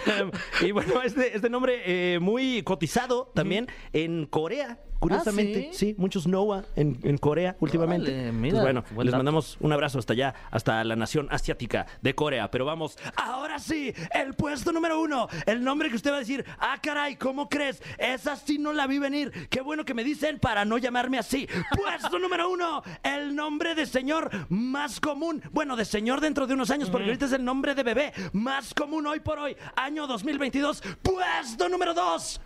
y bueno, este, este nombre eh, muy cotizado también en Corea, curiosamente. ¿Ah, sí? sí? muchos Noah en, en Corea últimamente. Pues bueno, buen les dato. mandamos un abrazo hasta allá, hasta la nación asiática de Corea. Pero vamos, ahora sí, el puesto número uno. El nombre que usted va a decir, ah, caray, ¿cómo crees? Esa sí no la vi venir. Qué bueno que me dicen para no llamarme así. Puesto (laughs) número uno, el nombre de señor más común. Bueno, de señor dentro de unos años, porque ahorita es el nombre de bebé más común hoy por hoy, año 2022. Puesto número dos.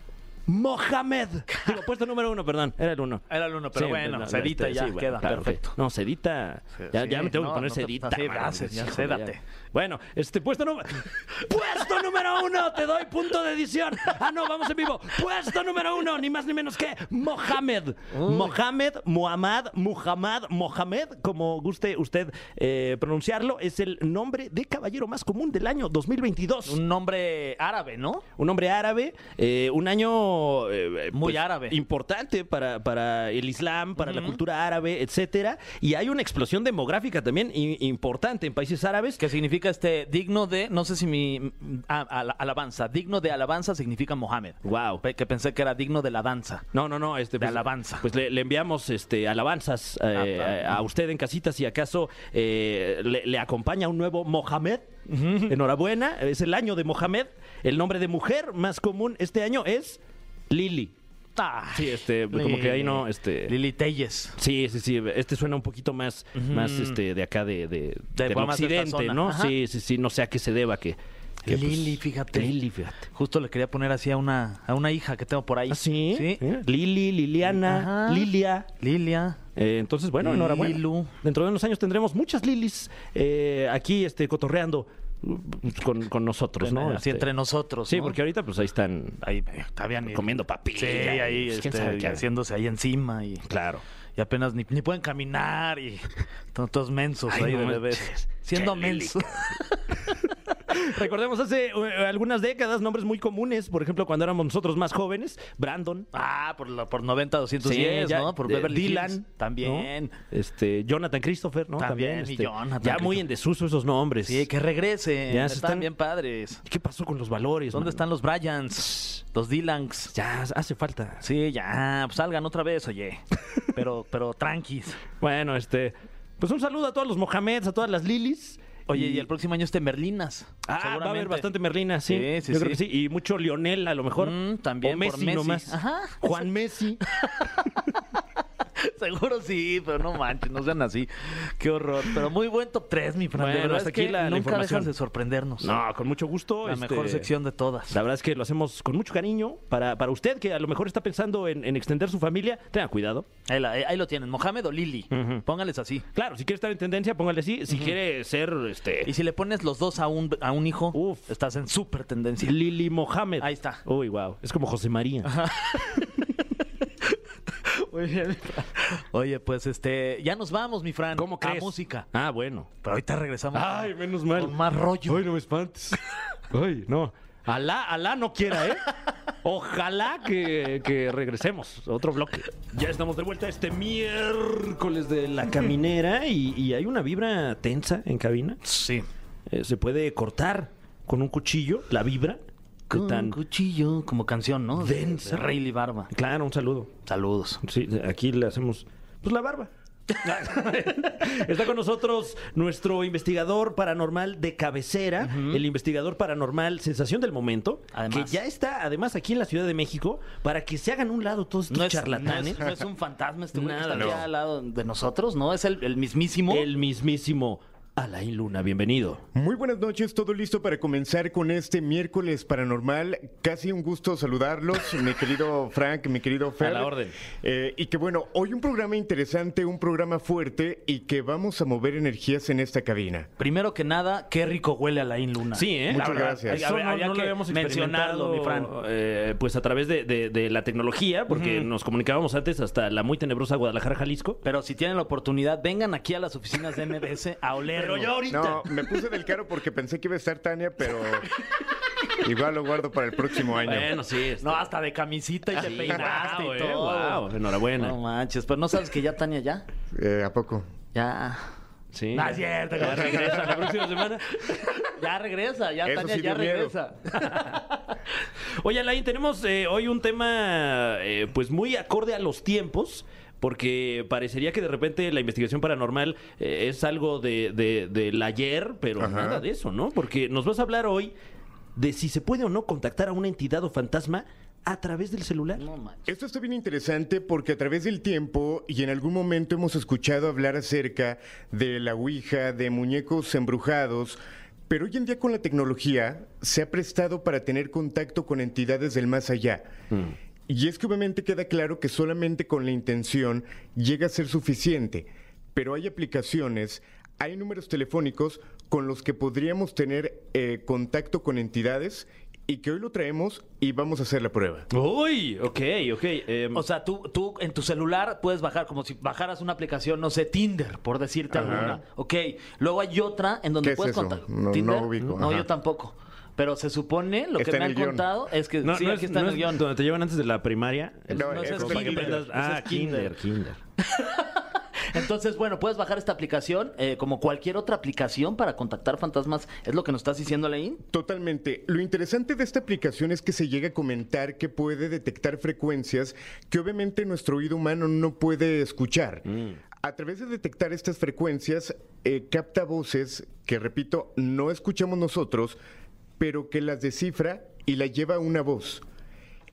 Mohamed. Digo, puesto número uno, perdón. Era el uno. Era el uno, pero Sí, bueno, Cedita este, ya sí, bueno, queda, claro, perfecto. No, Cedita. Ya, Sí, ya me tengo no, que poner no gracias, ya, cédate. Bueno, este puesto número. (laughs) puesto número uno, te doy punto de edición. Ah, no, vamos en vivo. Puesto número uno, ni más ni menos que Mohamed. Mohamed, Muhammad, Muhammad, Mohamed, como guste usted eh, pronunciarlo, es el nombre de caballero más común del año 2022. Un nombre árabe, ¿no? Un nombre árabe, eh, un año eh, Muy árabe. importante para, para el Islam, para la cultura árabe, etcétera. Y hay una explosión demográfica también importante en países árabes. Que significa este digno de, no sé si mi ala- alabanza, digno de alabanza significa Mohammed. Wow. Que pensé que era digno de la danza. No, no, no. Este, De alabanza. Pues le, le enviamos este, alabanzas eh, Ah, a usted en casita si acaso eh, le, le acompaña un nuevo Mohamed. Enhorabuena. Es el año de Mohamed. El nombre de mujer más común este año es Lili. Ah, Sí, este, como que ahí no, este... Lili Telles. Sí, sí, sí. Este suena un poquito más, más este, de acá de, de, de occidente. ¿no? Ajá. Sí, sí, sí. No sé a qué se deba que. Que, pues, Lili, fíjate. Lili, fíjate. Justo le quería poner así a una, a una hija que tengo por ahí. ¿Ah, sí? Sí. ¿Eh? Lili, Liliana, Ajá. Lilia. Lilia. Eh, entonces, bueno, enhorabuena. Lilu. Dentro de unos años tendremos muchas Lilis eh, aquí este, cotorreando uh, con, con nosotros, ¿no? Así Este, entre nosotros. Sí, ¿no? porque ahorita pues ahí están Ahí eh, comiendo papilla. Sí, ahí Pues, ¿quién este, haciéndose ahí encima y, Claro. y apenas ni, ni pueden caminar y están todos mensos Ay, ahí no de bebés. Siendo mensos. (laughs) Recordemos hace eh, algunas décadas nombres muy comunes, por ejemplo, cuando éramos nosotros más jóvenes, Brandon. Ah, por, la, por 90, 210, ya, ¿no? Por eh, Beverly Dylan Hills. También. ¿no? Este, Jonathan Christopher, ¿no? También, mi este, Jonathan Ya muy en desuso esos nombres. Sí, que regresen. Ya están, están- bien padres. ¿Qué pasó con los valores? ¿Dónde mano? están los Bryans? Los Dylans. Ya hace falta. Sí, ya, pues salgan otra vez, oye. (laughs) Pero, pero tranquis. Bueno, este, pues un saludo a todos los Mohameds, a todas las Lilis. Oye, y el próximo año este Merlinas. Ah, va a haber bastante Merlina, sí. Sí, sí, Yo creo que sí. Y mucho Lionel, a lo mejor. Mm, también O por Messi. nomás. Ajá. Juan Messi. (laughs) (laughs) Seguro sí, pero no manches, no sean así. Qué horror. Pero muy buen top 3, mi Fran. de Bueno, verdad hasta es que aquí la- la nunca información. dejas de sorprendernos. No, con mucho gusto. La este, mejor sección de todas. La verdad es que lo hacemos con mucho cariño para, para usted que a lo mejor está pensando en, en extender su familia. Tenga cuidado. Ahí, la- ahí lo tienen, Mohamed o Lili. Ujú. Póngales así. Claro, si quiere estar en tendencia, póngale así. Si quiere ser este Y si le pones los dos a un, a un hijo, Uf. estás en súper tendencia. Lili Mohamed. Ahí está. Uy, wow. Es como José María. (laughs) (laughs) Muy bien. Oye, pues este, ya nos vamos, mi Fran. ¿Cómo crees? A música. Ah, bueno. Pero ahorita regresamos. Ay, menos mal. Con más rollo. Ay, no me espantes. (laughs) Ay, no. Alá, alá no quiera, ¿eh? Ojalá que, que regresemos. Otro bloque. Ya estamos de vuelta este miércoles de la caminera y, y hay una vibra tensa en cabina. Sí. Eh, se puede cortar con un cuchillo la vibra. ¿Qué Con tan? cuchillo, como canción, ¿no? De- Densa. de Rayleigh Barba. Claro, un saludo. Saludos. Sí, aquí le hacemos pues la barba. (laughs) Está con nosotros nuestro investigador paranormal de cabecera, el investigador paranormal sensación del momento, Además. que ya está además aquí en la Ciudad de México para que se hagan un lado todos estos No es, no, charlatanes. es, no es un fantasma este güey que Nada, está aquí no. al lado de nosotros, ¿no? Es el, el mismísimo. El mismísimo Alain Luna, bienvenido. Muy buenas noches, todo listo para comenzar con este miércoles paranormal. Casi un gusto saludarlos, mi querido Frank, mi querido Fer. A la orden. Eh, y que bueno, hoy un programa interesante, un programa fuerte y que vamos a mover energías en esta cabina. Primero que nada, qué rico huele a la Luna. Sí, ¿eh? Muchas verdad, gracias. Eso no, había no lo habíamos experimentado, mi Fran. eh, pues a través de, de- de la tecnología, porque nos comunicábamos antes hasta la muy tenebrosa Guadalajara, Jalisco. Pero si tienen la oportunidad, vengan aquí a las oficinas de MBS a olerlo. No, me puse del caro porque pensé que iba a estar Tania, pero (laughs) igual lo guardo para el próximo año. Bueno, sí. este- No, hasta de camisita y te Sí, peinaste y todo. guau, enhorabuena. No manches, pero no sabes que ya Tania ya. Eh, ¿A poco? Ya. Sí. No es cierto, Ya regresa la próxima (laughs) semana. Ya regresa, ya Eso Tania sí ya regresa. (laughs) Oye, Alain, tenemos eh, hoy un tema eh, pues muy acorde a los tiempos. Porque parecería que de repente la investigación paranormal eh, es algo de, de- del ayer, pero Ajá. nada de eso, ¿no? Porque nos vas a hablar hoy de si se puede o no contactar a una entidad o fantasma a través del celular. No. Esto está bien interesante porque a través del tiempo y en algún momento hemos escuchado hablar acerca de la Ouija, de muñecos embrujados, pero hoy en día con la tecnología se ha prestado para tener contacto con entidades del más allá. Y es que obviamente queda claro que solamente con la intención llega a ser suficiente, pero hay aplicaciones, hay números telefónicos con los que podríamos tener eh, contacto con entidades y que hoy lo traemos y vamos a hacer la prueba. Uy, ok, ok. em, O sea, tú, tú en tu celular puedes bajar como si bajaras una aplicación, no sé, Tinder, por decirte Ajá. alguna. Ok. Luego hay otra en donde ¿Qué es puedes eso? contactar. No- no ubico, No, ajá. yo tampoco. Pero se supone, lo Está que me han guion. contado es que No, sí, no aquí es, está no en el es guion. donde te llevan antes de la primaria. No, no, es es para que aprendas- Ah, es kinder, kinder. (laughs) Entonces, bueno, puedes bajar esta aplicación eh, como cualquier otra aplicación para contactar fantasmas. ¿Es lo que nos estás diciendo, Leín? Totalmente. Lo interesante de esta aplicación es que se llega a comentar que puede detectar frecuencias que obviamente nuestro oído humano no puede escuchar. A través de detectar estas frecuencias, eh, capta voces que, repito, no escuchamos nosotros, pero que las descifra y las lleva a una voz.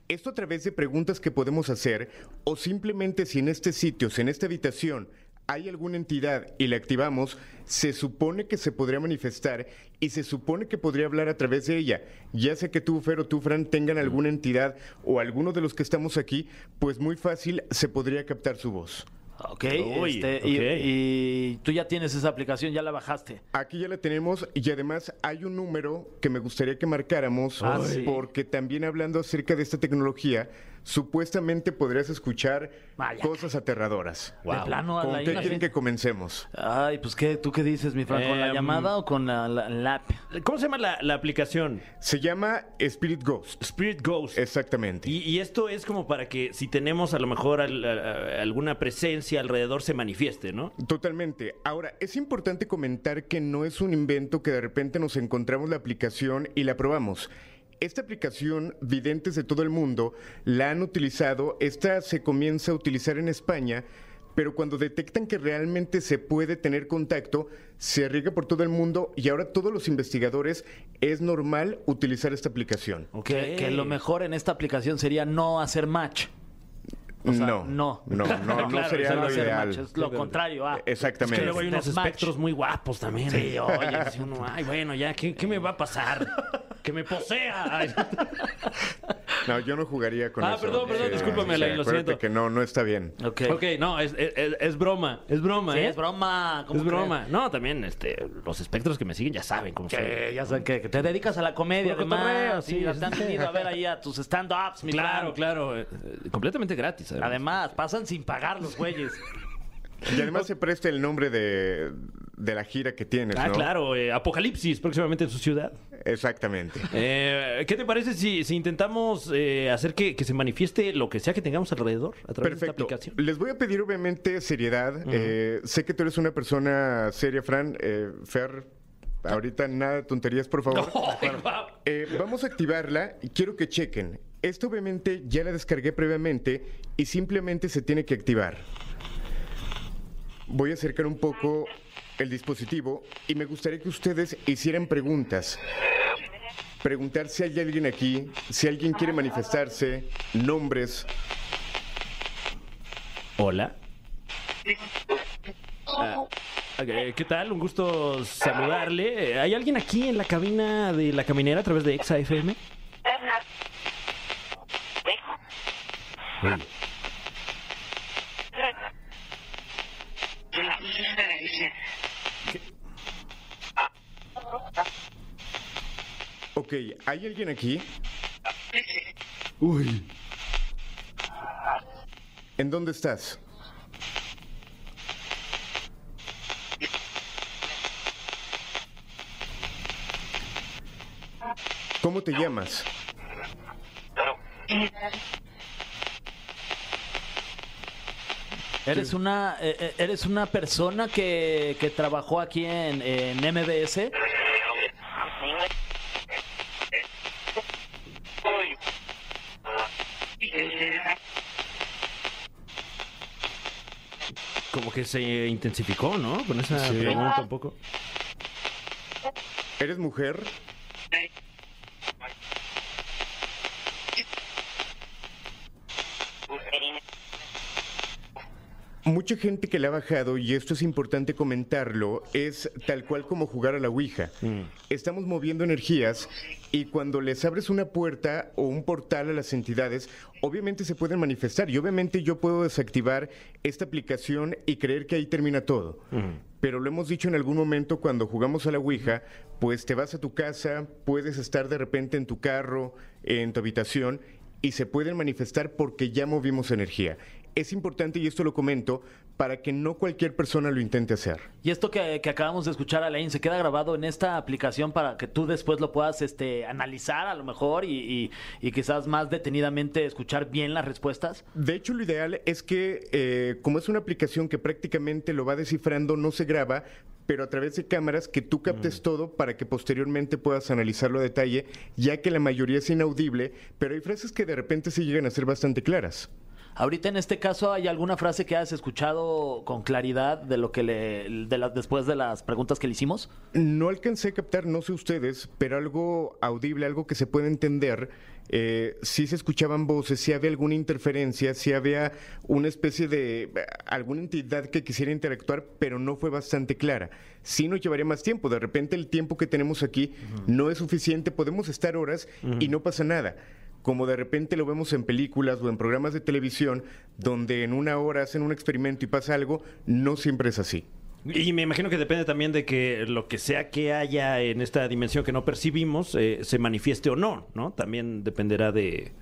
Esto a través de preguntas que podemos hacer o simplemente si en este sitio, si en esta habitación hay alguna entidad y la activamos, se supone que se podría manifestar y se supone que podría hablar a través de ella. Ya sea que tú, Fer, o tú, Fran, tengan alguna entidad o alguno de los que estamos aquí, pues muy fácil se podría captar su voz. Ok, Uy, este, y- ok. Y, tú ya tienes esa aplicación, ya la bajaste. Aquí ya la tenemos y además hay un número que me gustaría que marcáramos Ah, sí. porque también hablando acerca de esta tecnología, supuestamente podrías escuchar Vaya. cosas aterradoras. De plano, ¿Con qué quieren que comencemos? Ay, pues ¿qué? ¿Tú qué dices, mi Fran? ¿Con la Em, llamada o con la, la- la app? ¿Cómo se llama la, la aplicación? Se llama Spirit Ghost. Spirit Ghost. Exactamente. Y, y esto es como para que si tenemos a lo mejor al- a- a- alguna presencia alrededor se manifieste, ¿no? Totalmente. Ahora, es importante comentar que no es un invento que de repente nos encontramos la aplicación y la probamos. Esta aplicación, videntes de todo el mundo la han utilizado. Esta se comienza a utilizar en España, pero cuando detectan que realmente se puede tener contacto, se riega por todo el mundo y ahora todos los investigadores es normal utilizar esta aplicación. Que, que lo mejor en esta aplicación sería no hacer match. O sea, no, no. no, no, no Claro, sería no lo ideal. match, es lo contrario. ah. Exactamente. Es que luego hay unos espectros muy guapos también. Sí, oye, dice uno, ay, bueno, ya, ¿qué, qué me va a pasar? Que me posea. Ay. (laughs) No, yo no jugaría con Ah, eso. perdón, perdón, discúlpame, Alain, lo acuérdate siento. que no, no está bien. Ok. Ok, no, es, es- es- es broma, es broma, Sí, ¿eh? es broma. ¿cómo Es creen? broma. No, también, este, los espectros que me siguen ya saben cómo soy. Que ya saben que, que te dedicas a la comedia, además. cotorreo, sí, sí, te han sí. venido a ver ahí a tus stand-ups, mi Claro, Fran. claro, eh, eh, completamente gratis. Además. Además, pasan sin pagar los güeyes. Y además se presta el nombre de, de la gira que tienes, Ah, ¿no? claro, eh, Apocalipsis, próximamente en su ciudad. Exactamente. (laughs) Eh, ¿Qué te parece si, si intentamos eh, hacer que, que se manifieste lo que sea que tengamos alrededor a través de esta Perfecto. aplicación? Les voy a pedir obviamente seriedad. Eh, sé que tú eres una persona seria, Fran. Eh, Fer, ahorita nada de tonterías, por favor. (laughs) Ay, guau. Eh, vamos a activarla y quiero que chequen. Esto obviamente ya la descargué previamente y simplemente se tiene que activar. Voy a acercar un poco el dispositivo y me gustaría que ustedes hicieran preguntas. Preguntar si hay alguien aquí, si alguien quiere manifestarse, nombres. Hola. Ah, ¿Qué tal? Un gusto saludarle. ¿Hay alguien aquí en la cabina de la caminera a través de Exa Uy. Ok, ¿hay alguien aquí? Uy. ¿En dónde estás? ¿Cómo te llamas? ¿Eres una, eh, eh, eres una persona que, que trabajó aquí en, en MBS? Como que se intensificó, ¿no? Con esa Sí. pregunta un poco. ¿Eres mujer? Mucha gente que le ha bajado, y esto es importante comentarlo, es tal cual como jugar a la Ouija. Estamos moviendo energías y cuando les abres una puerta o un portal a las entidades, obviamente se pueden manifestar y obviamente yo puedo desactivar esta aplicación y creer que ahí termina todo. Pero lo hemos dicho en algún momento cuando jugamos a la Ouija, pues te vas a tu casa, puedes estar de repente en tu carro, en tu habitación y se pueden manifestar porque ya movimos energía. Es importante, y esto lo comento, para que no cualquier persona lo intente hacer. Y esto que, que acabamos de escuchar, Alain, ¿se queda grabado en esta aplicación para que tú después lo puedas este, analizar a lo mejor y, y- y quizás más detenidamente escuchar bien las respuestas? De hecho, lo ideal es que, eh, como es una aplicación que prácticamente lo va descifrando, no se graba, pero a través de cámaras que tú captes todo para que posteriormente puedas analizarlo a detalle, ya que la mayoría es inaudible, pero hay frases que de repente sí llegan a ser bastante claras. Ahorita en este caso, ¿hay alguna frase que hayas escuchado con claridad de lo que le, de las después de las preguntas que le hicimos? No alcancé a captar, no sé ustedes, pero algo audible, algo que se puede entender. Eh, sí se escuchaban voces, si había alguna interferencia, si había una especie de alguna entidad que quisiera interactuar, pero no fue bastante clara. Sí nos llevaría más tiempo. De repente el tiempo que tenemos aquí no es suficiente. Podemos estar horas y no pasa nada. Como de repente lo vemos en películas o en programas de televisión, donde en una hora hacen un experimento y pasa algo, no siempre es así. Y me imagino que depende también de que lo que sea que haya en esta dimensión que no percibimos eh, se manifieste o no, ¿no? También dependerá de...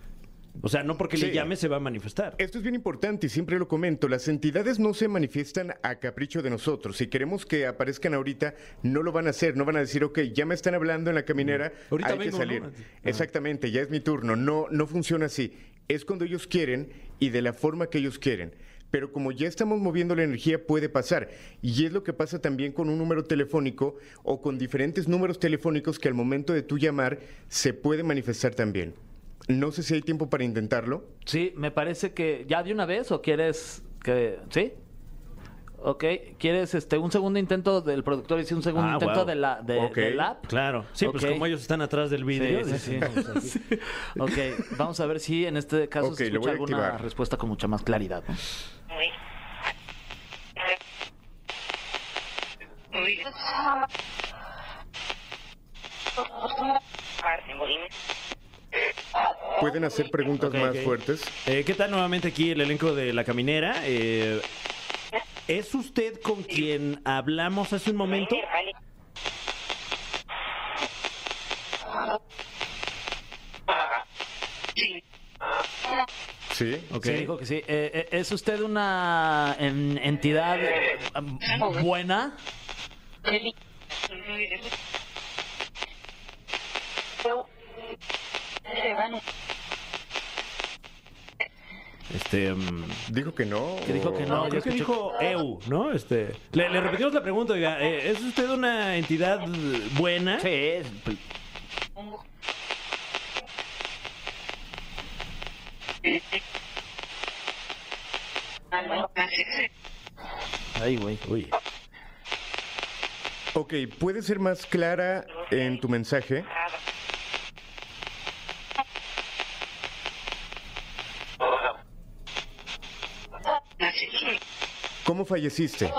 O sea, no porque le llame se va a manifestar. Esto es bien importante y siempre lo comento. Las entidades no se manifiestan a capricho de nosotros. Si queremos que aparezcan ahorita, no lo van a hacer. No van a decir, ok, ya me están hablando en la caminera, Ahorita hay que salir. ¿no? Exactamente, ya es mi turno. No, no funciona así. Es cuando ellos quieren y de la forma que ellos quieren. Pero como ya estamos moviendo la energía, puede pasar. Y es lo que pasa también con un número telefónico o con diferentes números telefónicos que al momento de tu llamar se puede manifestar también. No sé si hay tiempo para intentarlo. Sí, me parece que ya de una vez o quieres que sí. Ok, ¿quieres este un segundo intento del productor y sí, un segundo Ah, intento wow. de la de, Ok. del app? Claro. Sí, pues Ok. como ellos están atrás del vidrio. Sí, sí, dicen, sí. "Vamos (laughs) aquí". Ok, vamos a ver si en este caso se escucha alguna activar. respuesta con mucha más claridad. ¿no? Pueden hacer preguntas más fuertes. Eh, ¿Qué tal nuevamente aquí el elenco de La Caminera? Eh, ¿Es usted con quien hablamos hace un momento? Sí. Ok. Sí, dijo que sí. Eh, eh, ¿Es usted una en- entidad eh, buena? Este, mm, Dijo que no. Que dijo que no. no, yo creo que dijo EU, ¿no? Este, le, le repetimos la pregunta, oiga, eh, ¿es usted una entidad buena? Sí, es- Ay, güey. Uy. Ok, ¿puede ser más clara en tu mensaje? Falleciste?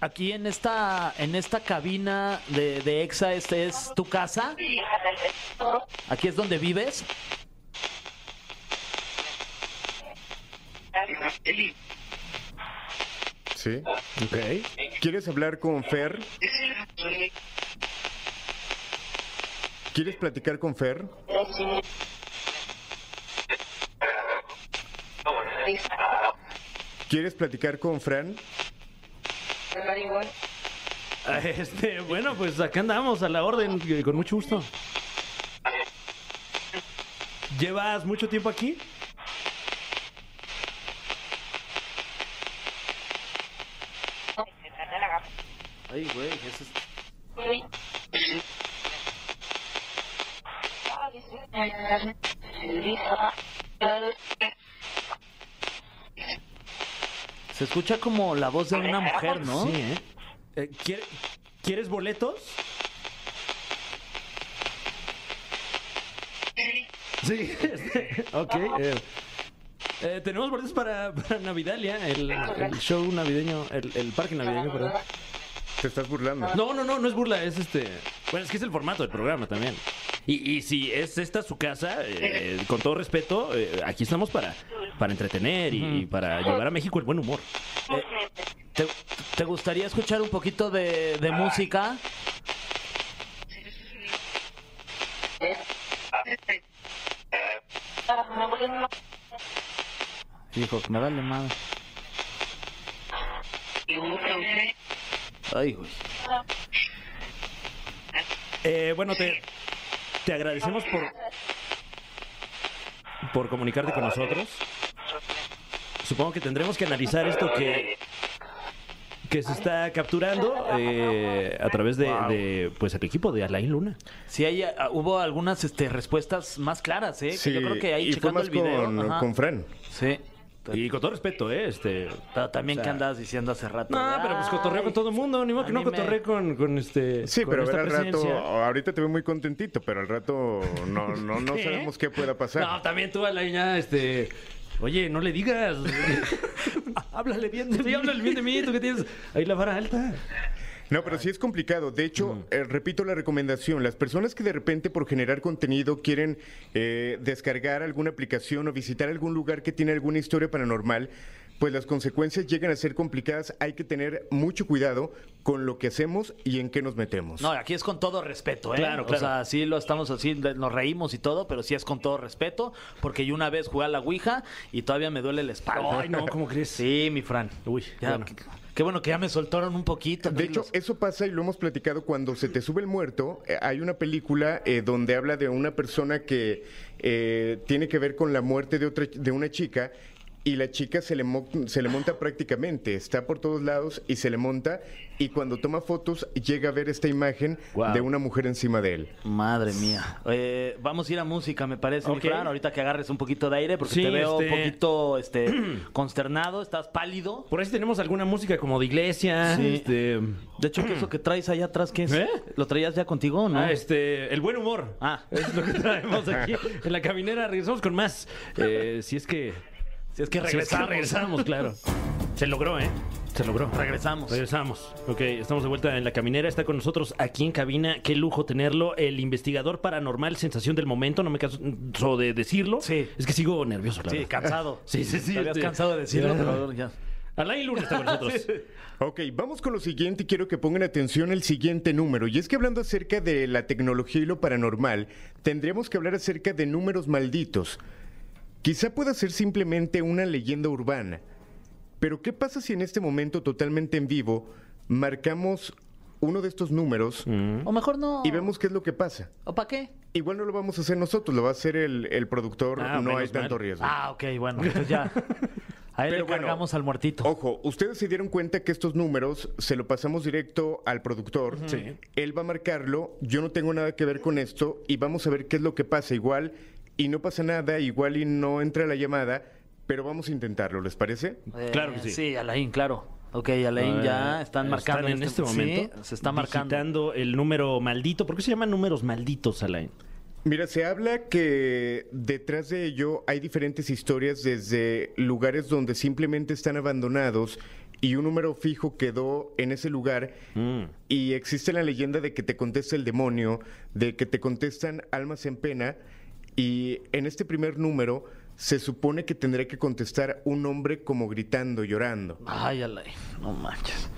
Aquí en esta en esta cabina de, de Exa, ¿este es tu casa? ¿Aquí es donde vives? Sí. Ok. ¿Quieres hablar con Fer? ¿Quieres platicar con Fer? ¿Quieres platicar con Fran? Este, bueno, pues acá andamos a la orden, eh, con mucho gusto. ¿Llevas mucho tiempo aquí? Ay, güey, eso es... Se escucha como la voz de una mujer, ¿no? Sí, ¿eh? Eh, ¿quiere- ¿Quieres boletos? Sí, (laughs) este, ok. eh, eh, tenemos boletos para, para Navidalia, el, el show navideño, el, el parque navideño, perdón. Te estás burlando. No, no, no, no es burla, es este. Bueno, es que es el formato del programa también. Y, y si es esta su casa, eh, con todo respeto, eh, aquí estamos para, para entretener y, y para llevar a México el buen humor. ¿Te, te gustaría escuchar un poquito de, de música? Hijo, que me vale madre. Ay, güey. Eh, bueno, te, te agradecemos por, por comunicarte con nosotros. Supongo que tendremos que analizar esto que, que se está capturando eh, a través de, de, pues el equipo de Alain Luna. Sí, hay, ah, hubo algunas este, respuestas más claras, ¿eh? Que Sí, yo creo que ahí y fue checando más el video. con, ajá. con Fran. Sí. Y con todo respeto, ¿eh? Este, Pero también, O sea, ¿qué andabas diciendo hace rato? no, pero pues cotorreo con todo el mundo, ni modo a que no me- cotorreo con, con este. Sí, con pero esta ver al rato, ahorita te veo muy contentito, pero al rato no, no, no (laughs) ¿Qué? sabemos qué pueda pasar. No, también tú, Alain, ya, este. Oye, no le digas. (laughs) háblale bien de mí, háblale bien de mí, tú que tienes ahí la vara alta. No, pero sí es complicado. De hecho, eh, repito la recomendación. Las personas que de repente por generar contenido quieren eh, descargar alguna aplicación o visitar algún lugar que tiene alguna historia paranormal, pues las consecuencias llegan a ser complicadas. Hay que tener mucho cuidado con lo que hacemos y en qué nos metemos. No, aquí es con todo respeto, ¿eh? Claro, O claro. sea, sí lo estamos así, nos reímos y todo, pero sí es con todo respeto, porque yo una vez jugué a la Ouija y todavía me duele la espalda. Ay, no, ¿cómo crees? Sí, mi Fran. Uy, Ya, bueno. Qué, bueno que ya me soltaron un poquito. De hecho, eso pasa y lo hemos platicado cuando se te sube el muerto. eh, hay una película eh, donde habla de una persona que eh, tiene que ver con la muerte de, otra, de una chica y la chica se le, mo- se le monta prácticamente, está por todos lados y se le monta y cuando toma fotos llega a ver esta imagen de una mujer encima de él. Madre mía. Eh, vamos a ir a música, me parece, mi Ok. Fran. Ahorita que agarres un poquito de aire, porque Sí, te veo un este- poquito este, (clears throat) consternado, estás pálido. Por ahí sí tenemos alguna música como de iglesia. Sí. Este, De hecho, ¿qué es eso que traes allá atrás? ¿Qué es? ¿Eh? ¿Lo traías ya contigo o no? ah, este, el buen humor. Ah. Es lo que traemos aquí en la caminera. Regresamos con más. Eh, si es que. Si es que si es que regresamos. regresamos, claro. (laughs) Se logró, ¿eh? Se logró. Regresamos. Regresamos. Ok, estamos de vuelta en la caminera. Está con nosotros aquí en cabina. Qué lujo tenerlo. El investigador paranormal, sensación del momento. No me canso de decirlo. Sí. Es que sigo nervioso, la Sí, cansado. (laughs) Sí, sí, sí. Habías este- cansado de decirlo, pero ya. Alain Luna está con nosotros. (laughs) Ok, vamos con lo siguiente y quiero que pongan atención al siguiente número. Y es que hablando acerca de la tecnología y lo paranormal, tendríamos que hablar acerca de números malditos. Quizá pueda ser simplemente una leyenda urbana. Pero ¿qué pasa si en este momento totalmente en vivo marcamos uno de estos números O mejor no. y vemos qué es lo que pasa? ¿O para qué? Igual no lo vamos a hacer nosotros, lo va a hacer el, el productor, Ah, no hay tanto mal. riesgo. Ah, ok, bueno, entonces ya. (laughs) A él Pero le bueno, cargamos al muertito. Ojo, ustedes se dieron cuenta que estos números se lo pasamos directo al productor. Sí. Él va a marcarlo, yo no tengo nada que ver con esto y vamos a ver qué es lo que pasa. Igual y no pasa nada, igual y no entra la llamada, pero vamos a intentarlo, ¿les parece? Eh, claro que sí. Sí, Alain, claro. Ok, Alain ya están marcando. en este momento. Sí, se está marcando. el número maldito. ¿Por qué se llaman números malditos, Alain? Mira, se habla que detrás de ello hay diferentes historias desde lugares donde simplemente están abandonados y un número fijo quedó en ese lugar Mm. y existe la leyenda de que te contesta el demonio, de que te contestan almas en pena y en este primer número se supone que tendré que contestar un hombre como gritando, llorando. Ay, Alain, no manches.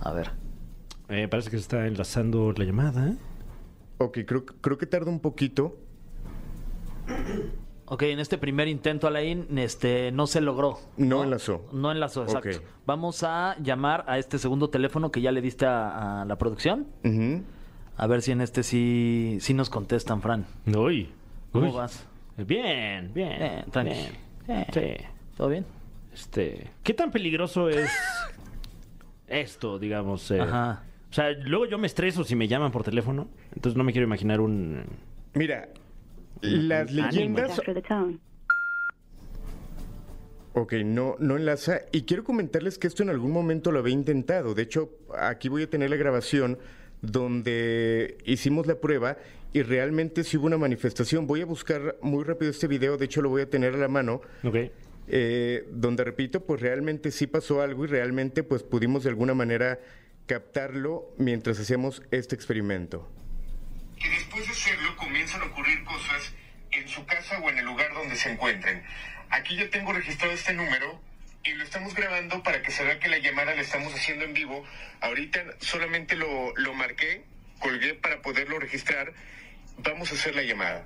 A ver. Eh, parece que se está enlazando la llamada. Ok, creo, creo que tarda un poquito. Ok, en este primer intento, Alain, este, no se logró. No enlazó. No enlazó, exacto. Vamos a llamar a este segundo teléfono que ya le diste a, a la producción. Ujú. A ver si en este sí, sí nos contestan, Fran. Uy. ¿Cómo Uy. vas? Bien, bien. Bien, tranqui. bien. Bien. Sí. ¿Todo bien? Este, ¿qué tan peligroso es esto, digamos? eh? Ajá. O sea, luego yo me estreso si me llaman por teléfono, entonces no me quiero imaginar un... Mira, las Ánimo. leyendas After the tone. Ok, no, no enlaza. Y quiero comentarles que esto en algún momento lo había intentado. De hecho, aquí voy a tener la grabación donde hicimos la prueba y realmente sí hubo una manifestación. Voy a buscar muy rápido este video, de hecho lo voy a tener a la mano, Ok. eh, donde repito, pues realmente sí pasó algo y realmente pues pudimos de alguna manera captarlo mientras hacíamos este experimento. Que después de hacerlo comienzan a ocurrir cosas en su casa o en el lugar donde se encuentren. Aquí yo tengo registrado este número y lo estamos grabando para que se vea que la llamada la estamos haciendo en vivo. Ahorita solamente lo, lo marqué, colgué para poderlo registrar. Vamos a hacer la llamada.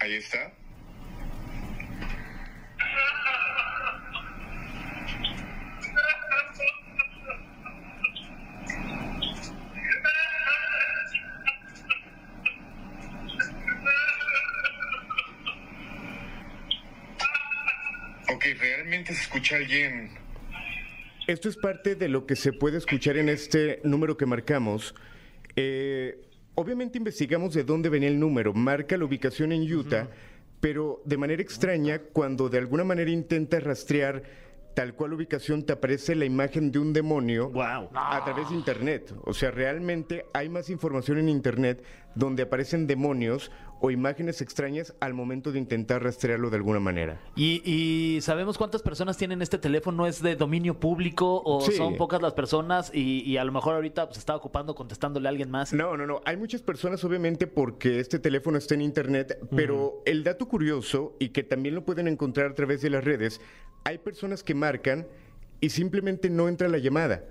Ahí está. Realmente se escucha alguien. Esto es parte de lo que se puede escuchar en este número que marcamos. Eh, obviamente investigamos de dónde venía el número, marca la ubicación en Utah, pero de manera extraña, cuando de alguna manera intenta rastrear tal cual ubicación, te aparece la imagen de un demonio Wow. a través de Internet. O sea, realmente hay más información en Internet donde aparecen demonios o imágenes extrañas al momento de intentar rastrearlo de alguna manera. ¿Y, y sabemos cuántas personas tienen este teléfono? ¿Es de dominio público o Sí. son pocas las personas y, y a lo mejor ahorita se está ocupando contestándole a alguien más? No, no, no. Hay muchas personas, obviamente, porque este teléfono está en Internet, pero el dato curioso, y que también lo pueden encontrar a través de las redes, hay personas que marcan y simplemente no entra la llamada.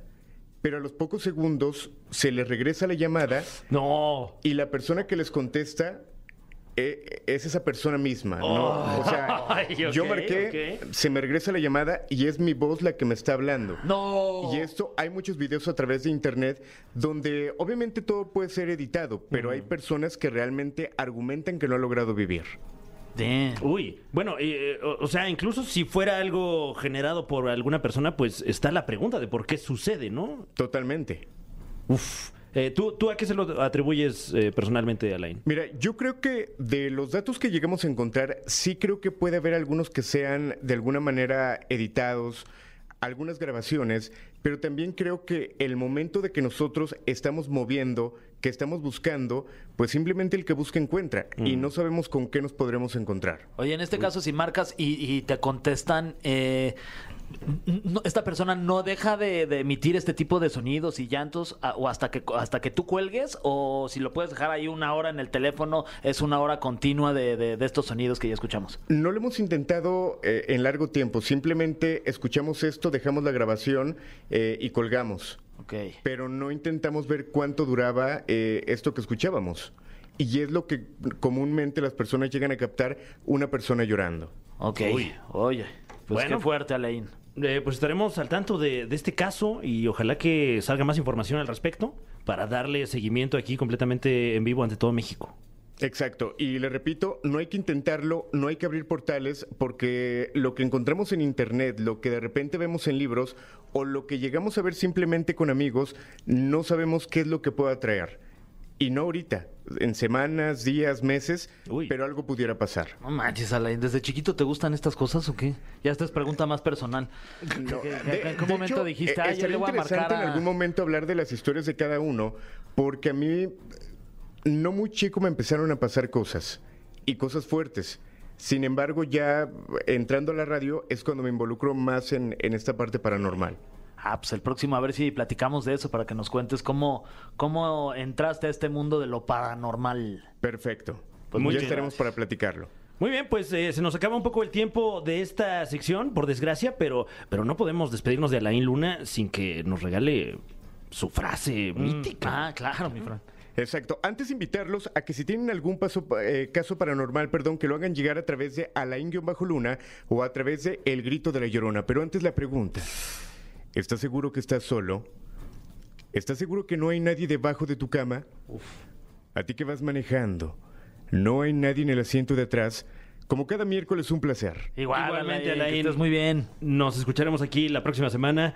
Pero a los pocos segundos se les regresa la llamada No. y la persona que les contesta eh, es esa persona misma, ¿no? O sea, (laughs) Ay, yo marqué, se me regresa la llamada y es mi voz la que me está hablando. No. Y esto, hay muchos videos a través de internet donde obviamente todo puede ser editado, pero hay personas que realmente argumentan que no ha logrado vivir. Damn. Uy, bueno, eh, o, o sea, incluso si fuera algo generado por alguna persona, pues está la pregunta de por qué sucede, ¿no? Totalmente. Uf. Eh, ¿tú, ¿Tú a qué se lo atribuyes eh, personalmente, Alain? Mira, yo creo que de los datos que llegamos a encontrar, sí creo que puede haber algunos que sean de alguna manera editados, algunas grabaciones, pero también creo que el momento de que nosotros estamos moviendo, que estamos buscando, pues simplemente el que busca encuentra y no sabemos con qué nos podremos encontrar. Oye, en este caso, si marcas y, y te contestan, eh, no- esta persona no deja de, de emitir este tipo de sonidos y llantos a- o hasta que hasta que tú cuelgues o si lo puedes dejar ahí una hora en el teléfono es una hora continua de, de- de estos sonidos que ya escuchamos. No lo hemos intentado eh, en largo tiempo, simplemente escuchamos esto, dejamos la grabación eh, y colgamos. Pero no intentamos ver cuánto duraba eh, esto que escuchábamos. Y es lo que comúnmente las personas llegan a captar una persona llorando. Ok. Oye, pues Bueno. qué fuerte, Alain. Eh, pues estaremos al tanto de, de este caso y ojalá que salga más información al respecto para darle seguimiento aquí completamente en vivo ante todo México. Exacto, y le repito, no hay que intentarlo, no hay que abrir portales, porque lo que encontramos en Internet, lo que de repente vemos en libros, o lo que llegamos a ver simplemente con amigos, no sabemos qué es lo que pueda traer. Y no ahorita, en semanas, días, meses, Uy. pero algo pudiera pasar. No manches, Alain, ¿desde chiquito te gustan estas cosas o qué? Ya esta es pregunta más personal. No, ¿Qué- de- ¿En qué de momento hecho, dijiste, ay, yo le voy a marcar a... en algún momento hablar de las historias de cada uno, porque a mí, no muy chico, me empezaron a pasar cosas, y cosas fuertes. Sin embargo, ya entrando a la radio es cuando me involucro más en, en esta parte paranormal. Ah, pues el próximo a ver si platicamos de eso para que nos cuentes cómo, cómo entraste a este mundo de lo paranormal. Perfecto. Pues muy ya bien. estaremos para platicarlo. Muy bien, pues eh, se nos acaba un poco el tiempo de esta sección, por desgracia, pero, pero no podemos despedirnos de Alain Luna sin que nos regale su frase mítica. Ah, claro, mi Fran. Exacto. Antes de invitarlos a que si tienen algún paso, eh, caso paranormal, perdón, que lo hagan llegar a través de Alain-Luna o a través de El Grito de la Llorona. Pero antes la pregunta. ¿Estás seguro que estás solo? ¿Estás seguro que no hay nadie debajo de tu cama? A ti que vas manejando. No hay nadie en el asiento de atrás. Como cada miércoles, un placer. Igual, Igualmente, Alain, que Alain. estés muy bien. Nos escucharemos aquí la próxima semana.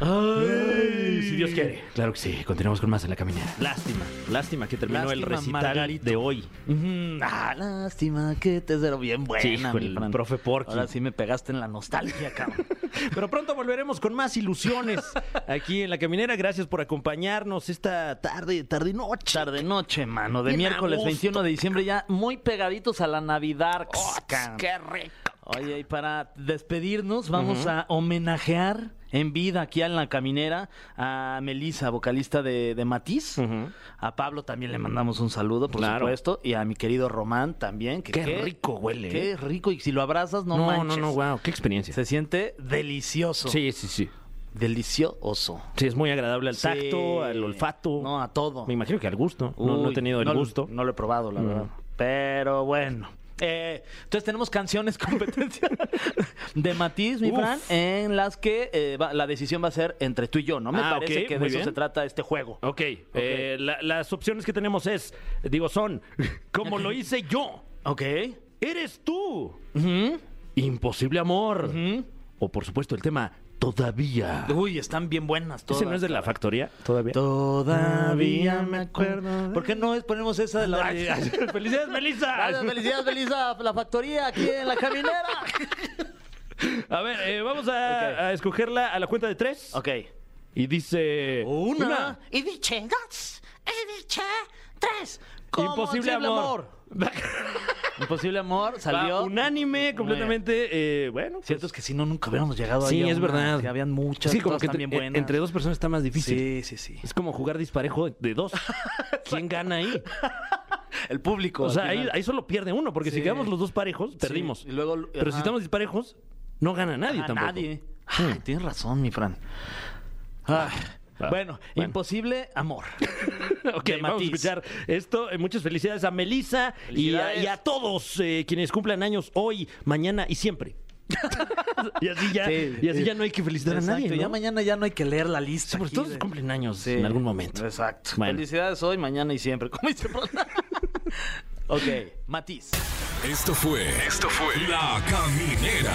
Ay, si Dios quiere. Claro que sí. Continuamos con más en la caminera. Lástima, lástima que terminó el Lástima, recital Margarito. de hoy. Ujú. Ah, lástima que te zero bien buena, Sí, hijo, mi el Fran. profe Porky. Ahora sí me pegaste en la nostalgia, cabrón. (laughs) Pero pronto volveremos con más ilusiones aquí en la caminera. Gracias por acompañarnos esta tarde, tarde y noche. Tarde noche, mano, de Bien a miércoles gusto. 21 de diciembre ya muy pegaditos a la Navidad. cabrón. ¡Qué rico! Oye, y para despedirnos vamos a homenajear en vida aquí en la caminera a Melissa, vocalista de, de Matiz. A Pablo también le mandamos un saludo, por Claro. supuesto. Y a mi querido Román también. Que Qué rico huele, Qué ¿eh? rico. Y si lo abrazas, no, No, no, manches. no, wow, qué experiencia. Se siente delicioso. Sí, sí, sí. Delicioso. Sí, es muy agradable al Sí. tacto, al olfato. No, a todo. Me imagino que al gusto. no, no he tenido el no lo- gusto. No lo he probado, la Mm. verdad. Pero bueno. Eh, entonces tenemos canciones (laughs) competencia de Matiz, mi Uf. Fran, en las que eh, va- la decisión va a ser entre tú y yo, ¿no? Me Ah, parece ok, que de muy eso bien. se trata este juego. Ok, eh, la- las opciones que tenemos es, digo, son, (laughs) como lo hice yo, Ok. eres tú, imposible amor, o por supuesto el tema todavía. Uy, están bien buenas todas. ¿Ese no es de la factoría todavía? Todavía me acuerdo. ¿Por qué no es- ponemos esa de la... ¡Felicidades, Melissa! (laughs) Gracias, felicidades, Belisa, la factoría aquí en la caminera. A ver, eh, vamos a, Ok. a escogerla a la cuenta de tres. ok. Y dice... Una. Y dice dos. Y dice tres. Como Imposible amor. (laughs) Imposible amor Va, salió. unánime, completamente. eh, bueno, pues, Cierto es que si no, nunca hubiéramos llegado Sí, ahí. a es una, verdad. Que habían muchas. sí, como que también entre, buenas. entre dos personas está más difícil. Sí, sí, sí. Es como jugar disparejo de dos. (laughs) ¿Quién gana ahí? (laughs) El público. O sea, ahí, solo pierde uno, porque si Sí. quedamos los dos parejos, perdimos. Y luego, Pero si estamos disparejos, no gana nadie Ah, tampoco. nadie. Ay, tienes razón, mi Fran. Ah, bueno, bueno. imposible amor. (laughs) Ok, de vamos a Matiz. escuchar esto. Eh, Muchas felicidades a Melissa y a, Felicidades. y a todos eh, quienes cumplan años hoy, mañana y siempre. (laughs) y así ya, Sí. y así ya no hay que felicitar Exacto, a nadie. ¿no? Ya mañana ya no hay que leer la lista. Sí, porque aquí todos de- cumplen años Sí, en algún momento. Exacto. Bueno. Felicidades hoy, mañana y siempre. Como dice (laughs) ok, Matiz. Esto fue. Esto fue. La Caminera.